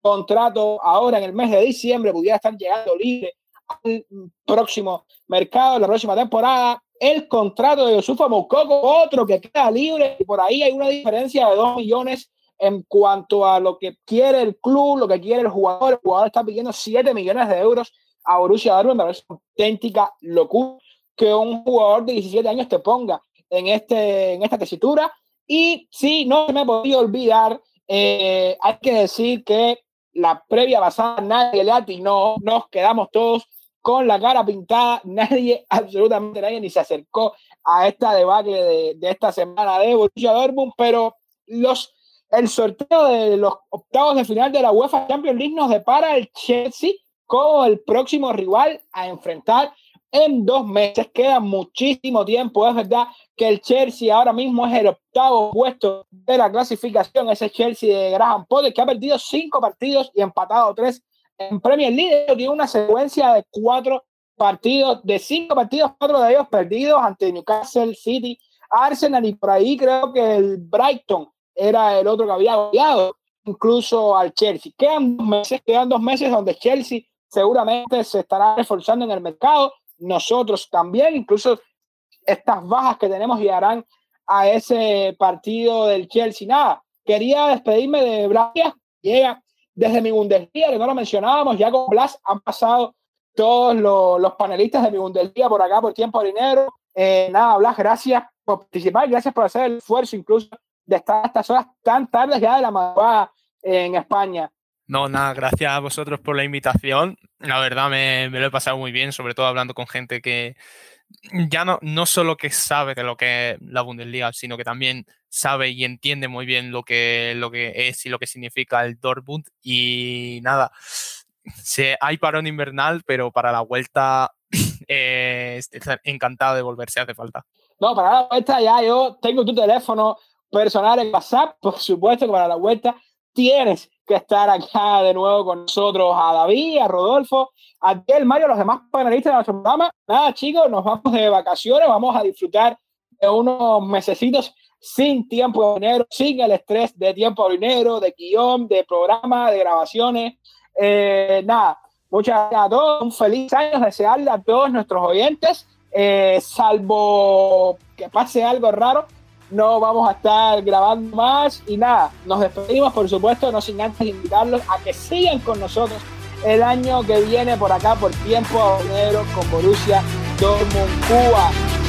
contrato ahora en el mes de diciembre, pudiera estar llegando libre al próximo mercado, la próxima temporada. El contrato de Yusufa Moukoko, otro que queda libre, y por ahí hay una diferencia de 2 millones en cuanto a lo que quiere el club, lo que quiere el jugador. El jugador está pidiendo 7 millones de euros a Borussia Dortmund. Me parece auténtica locura que un jugador de 17 años te ponga en, este, en esta tesitura. Y sí, no me podía olvidar, eh, hay que decir que la previa pasada nadie le atinó, nos quedamos todos con la cara pintada, nadie, absolutamente nadie, ni se acercó a esta debacle de, de esta semana de Borussia Dortmund, pero los, el sorteo de los octavos de final de la UEFA Champions League nos depara el Chelsea como el próximo rival a enfrentar en dos meses. Queda muchísimo tiempo. Es verdad que el Chelsea ahora mismo es el octavo puesto de la clasificación. Ese Chelsea de Graham Potter que ha perdido cinco partidos y empatado tres en Premier League. Tiene una secuencia de cuatro partidos, de cinco partidos, cuatro de ellos perdidos ante Newcastle City, Arsenal y por ahí creo que el Brighton era el otro que había goleado incluso al Chelsea. Quedan dos meses, quedan dos meses donde Chelsea seguramente se estará reforzando en el mercado, nosotros también, incluso estas bajas que tenemos llegarán a ese partido del Chelsea. Nada, quería despedirme de Blas, llega desde mi Bundesliga, que no lo mencionábamos, ya con Blas han pasado todos los, panelistas de mi Bundesliga por acá por tiempo dinero. Eh, nada, Blas, gracias por participar, gracias por hacer el esfuerzo incluso de estar a estas horas tan tardes ya de la madrugada en España. No, nada, gracias a vosotros por la invitación. La verdad me, lo he pasado muy bien, sobre todo hablando con gente que ya no, no solo que sabe de lo que es la Bundesliga, sino que también sabe y entiende muy bien lo que, lo que es y lo que significa el Dortmund. Y nada, se, hay parón invernal, pero para la vuelta eh, encantado de volverse, hace falta. No, para la vuelta ya yo tengo tu teléfono personal en WhatsApp, por supuesto que para la vuelta tienes que estar acá de nuevo con nosotros, a David, a Rodolfo, a Tiel, Mario, los demás panelistas de nuestro programa. Nada, chicos, nos vamos de vacaciones, vamos a disfrutar de unos mesecitos sin tiempo dinero, sin el estrés de tiempo dinero, de guion, de programa, de grabaciones. Eh, nada, muchas gracias a todos, un feliz año, desearle a todos nuestros oyentes, eh, salvo que pase algo raro, no vamos a estar grabando más y nada, nos despedimos por supuesto, no sin antes invitarlos a que sigan con nosotros el año que viene por acá por tiempo negro con Borussia Dortmund Cuba.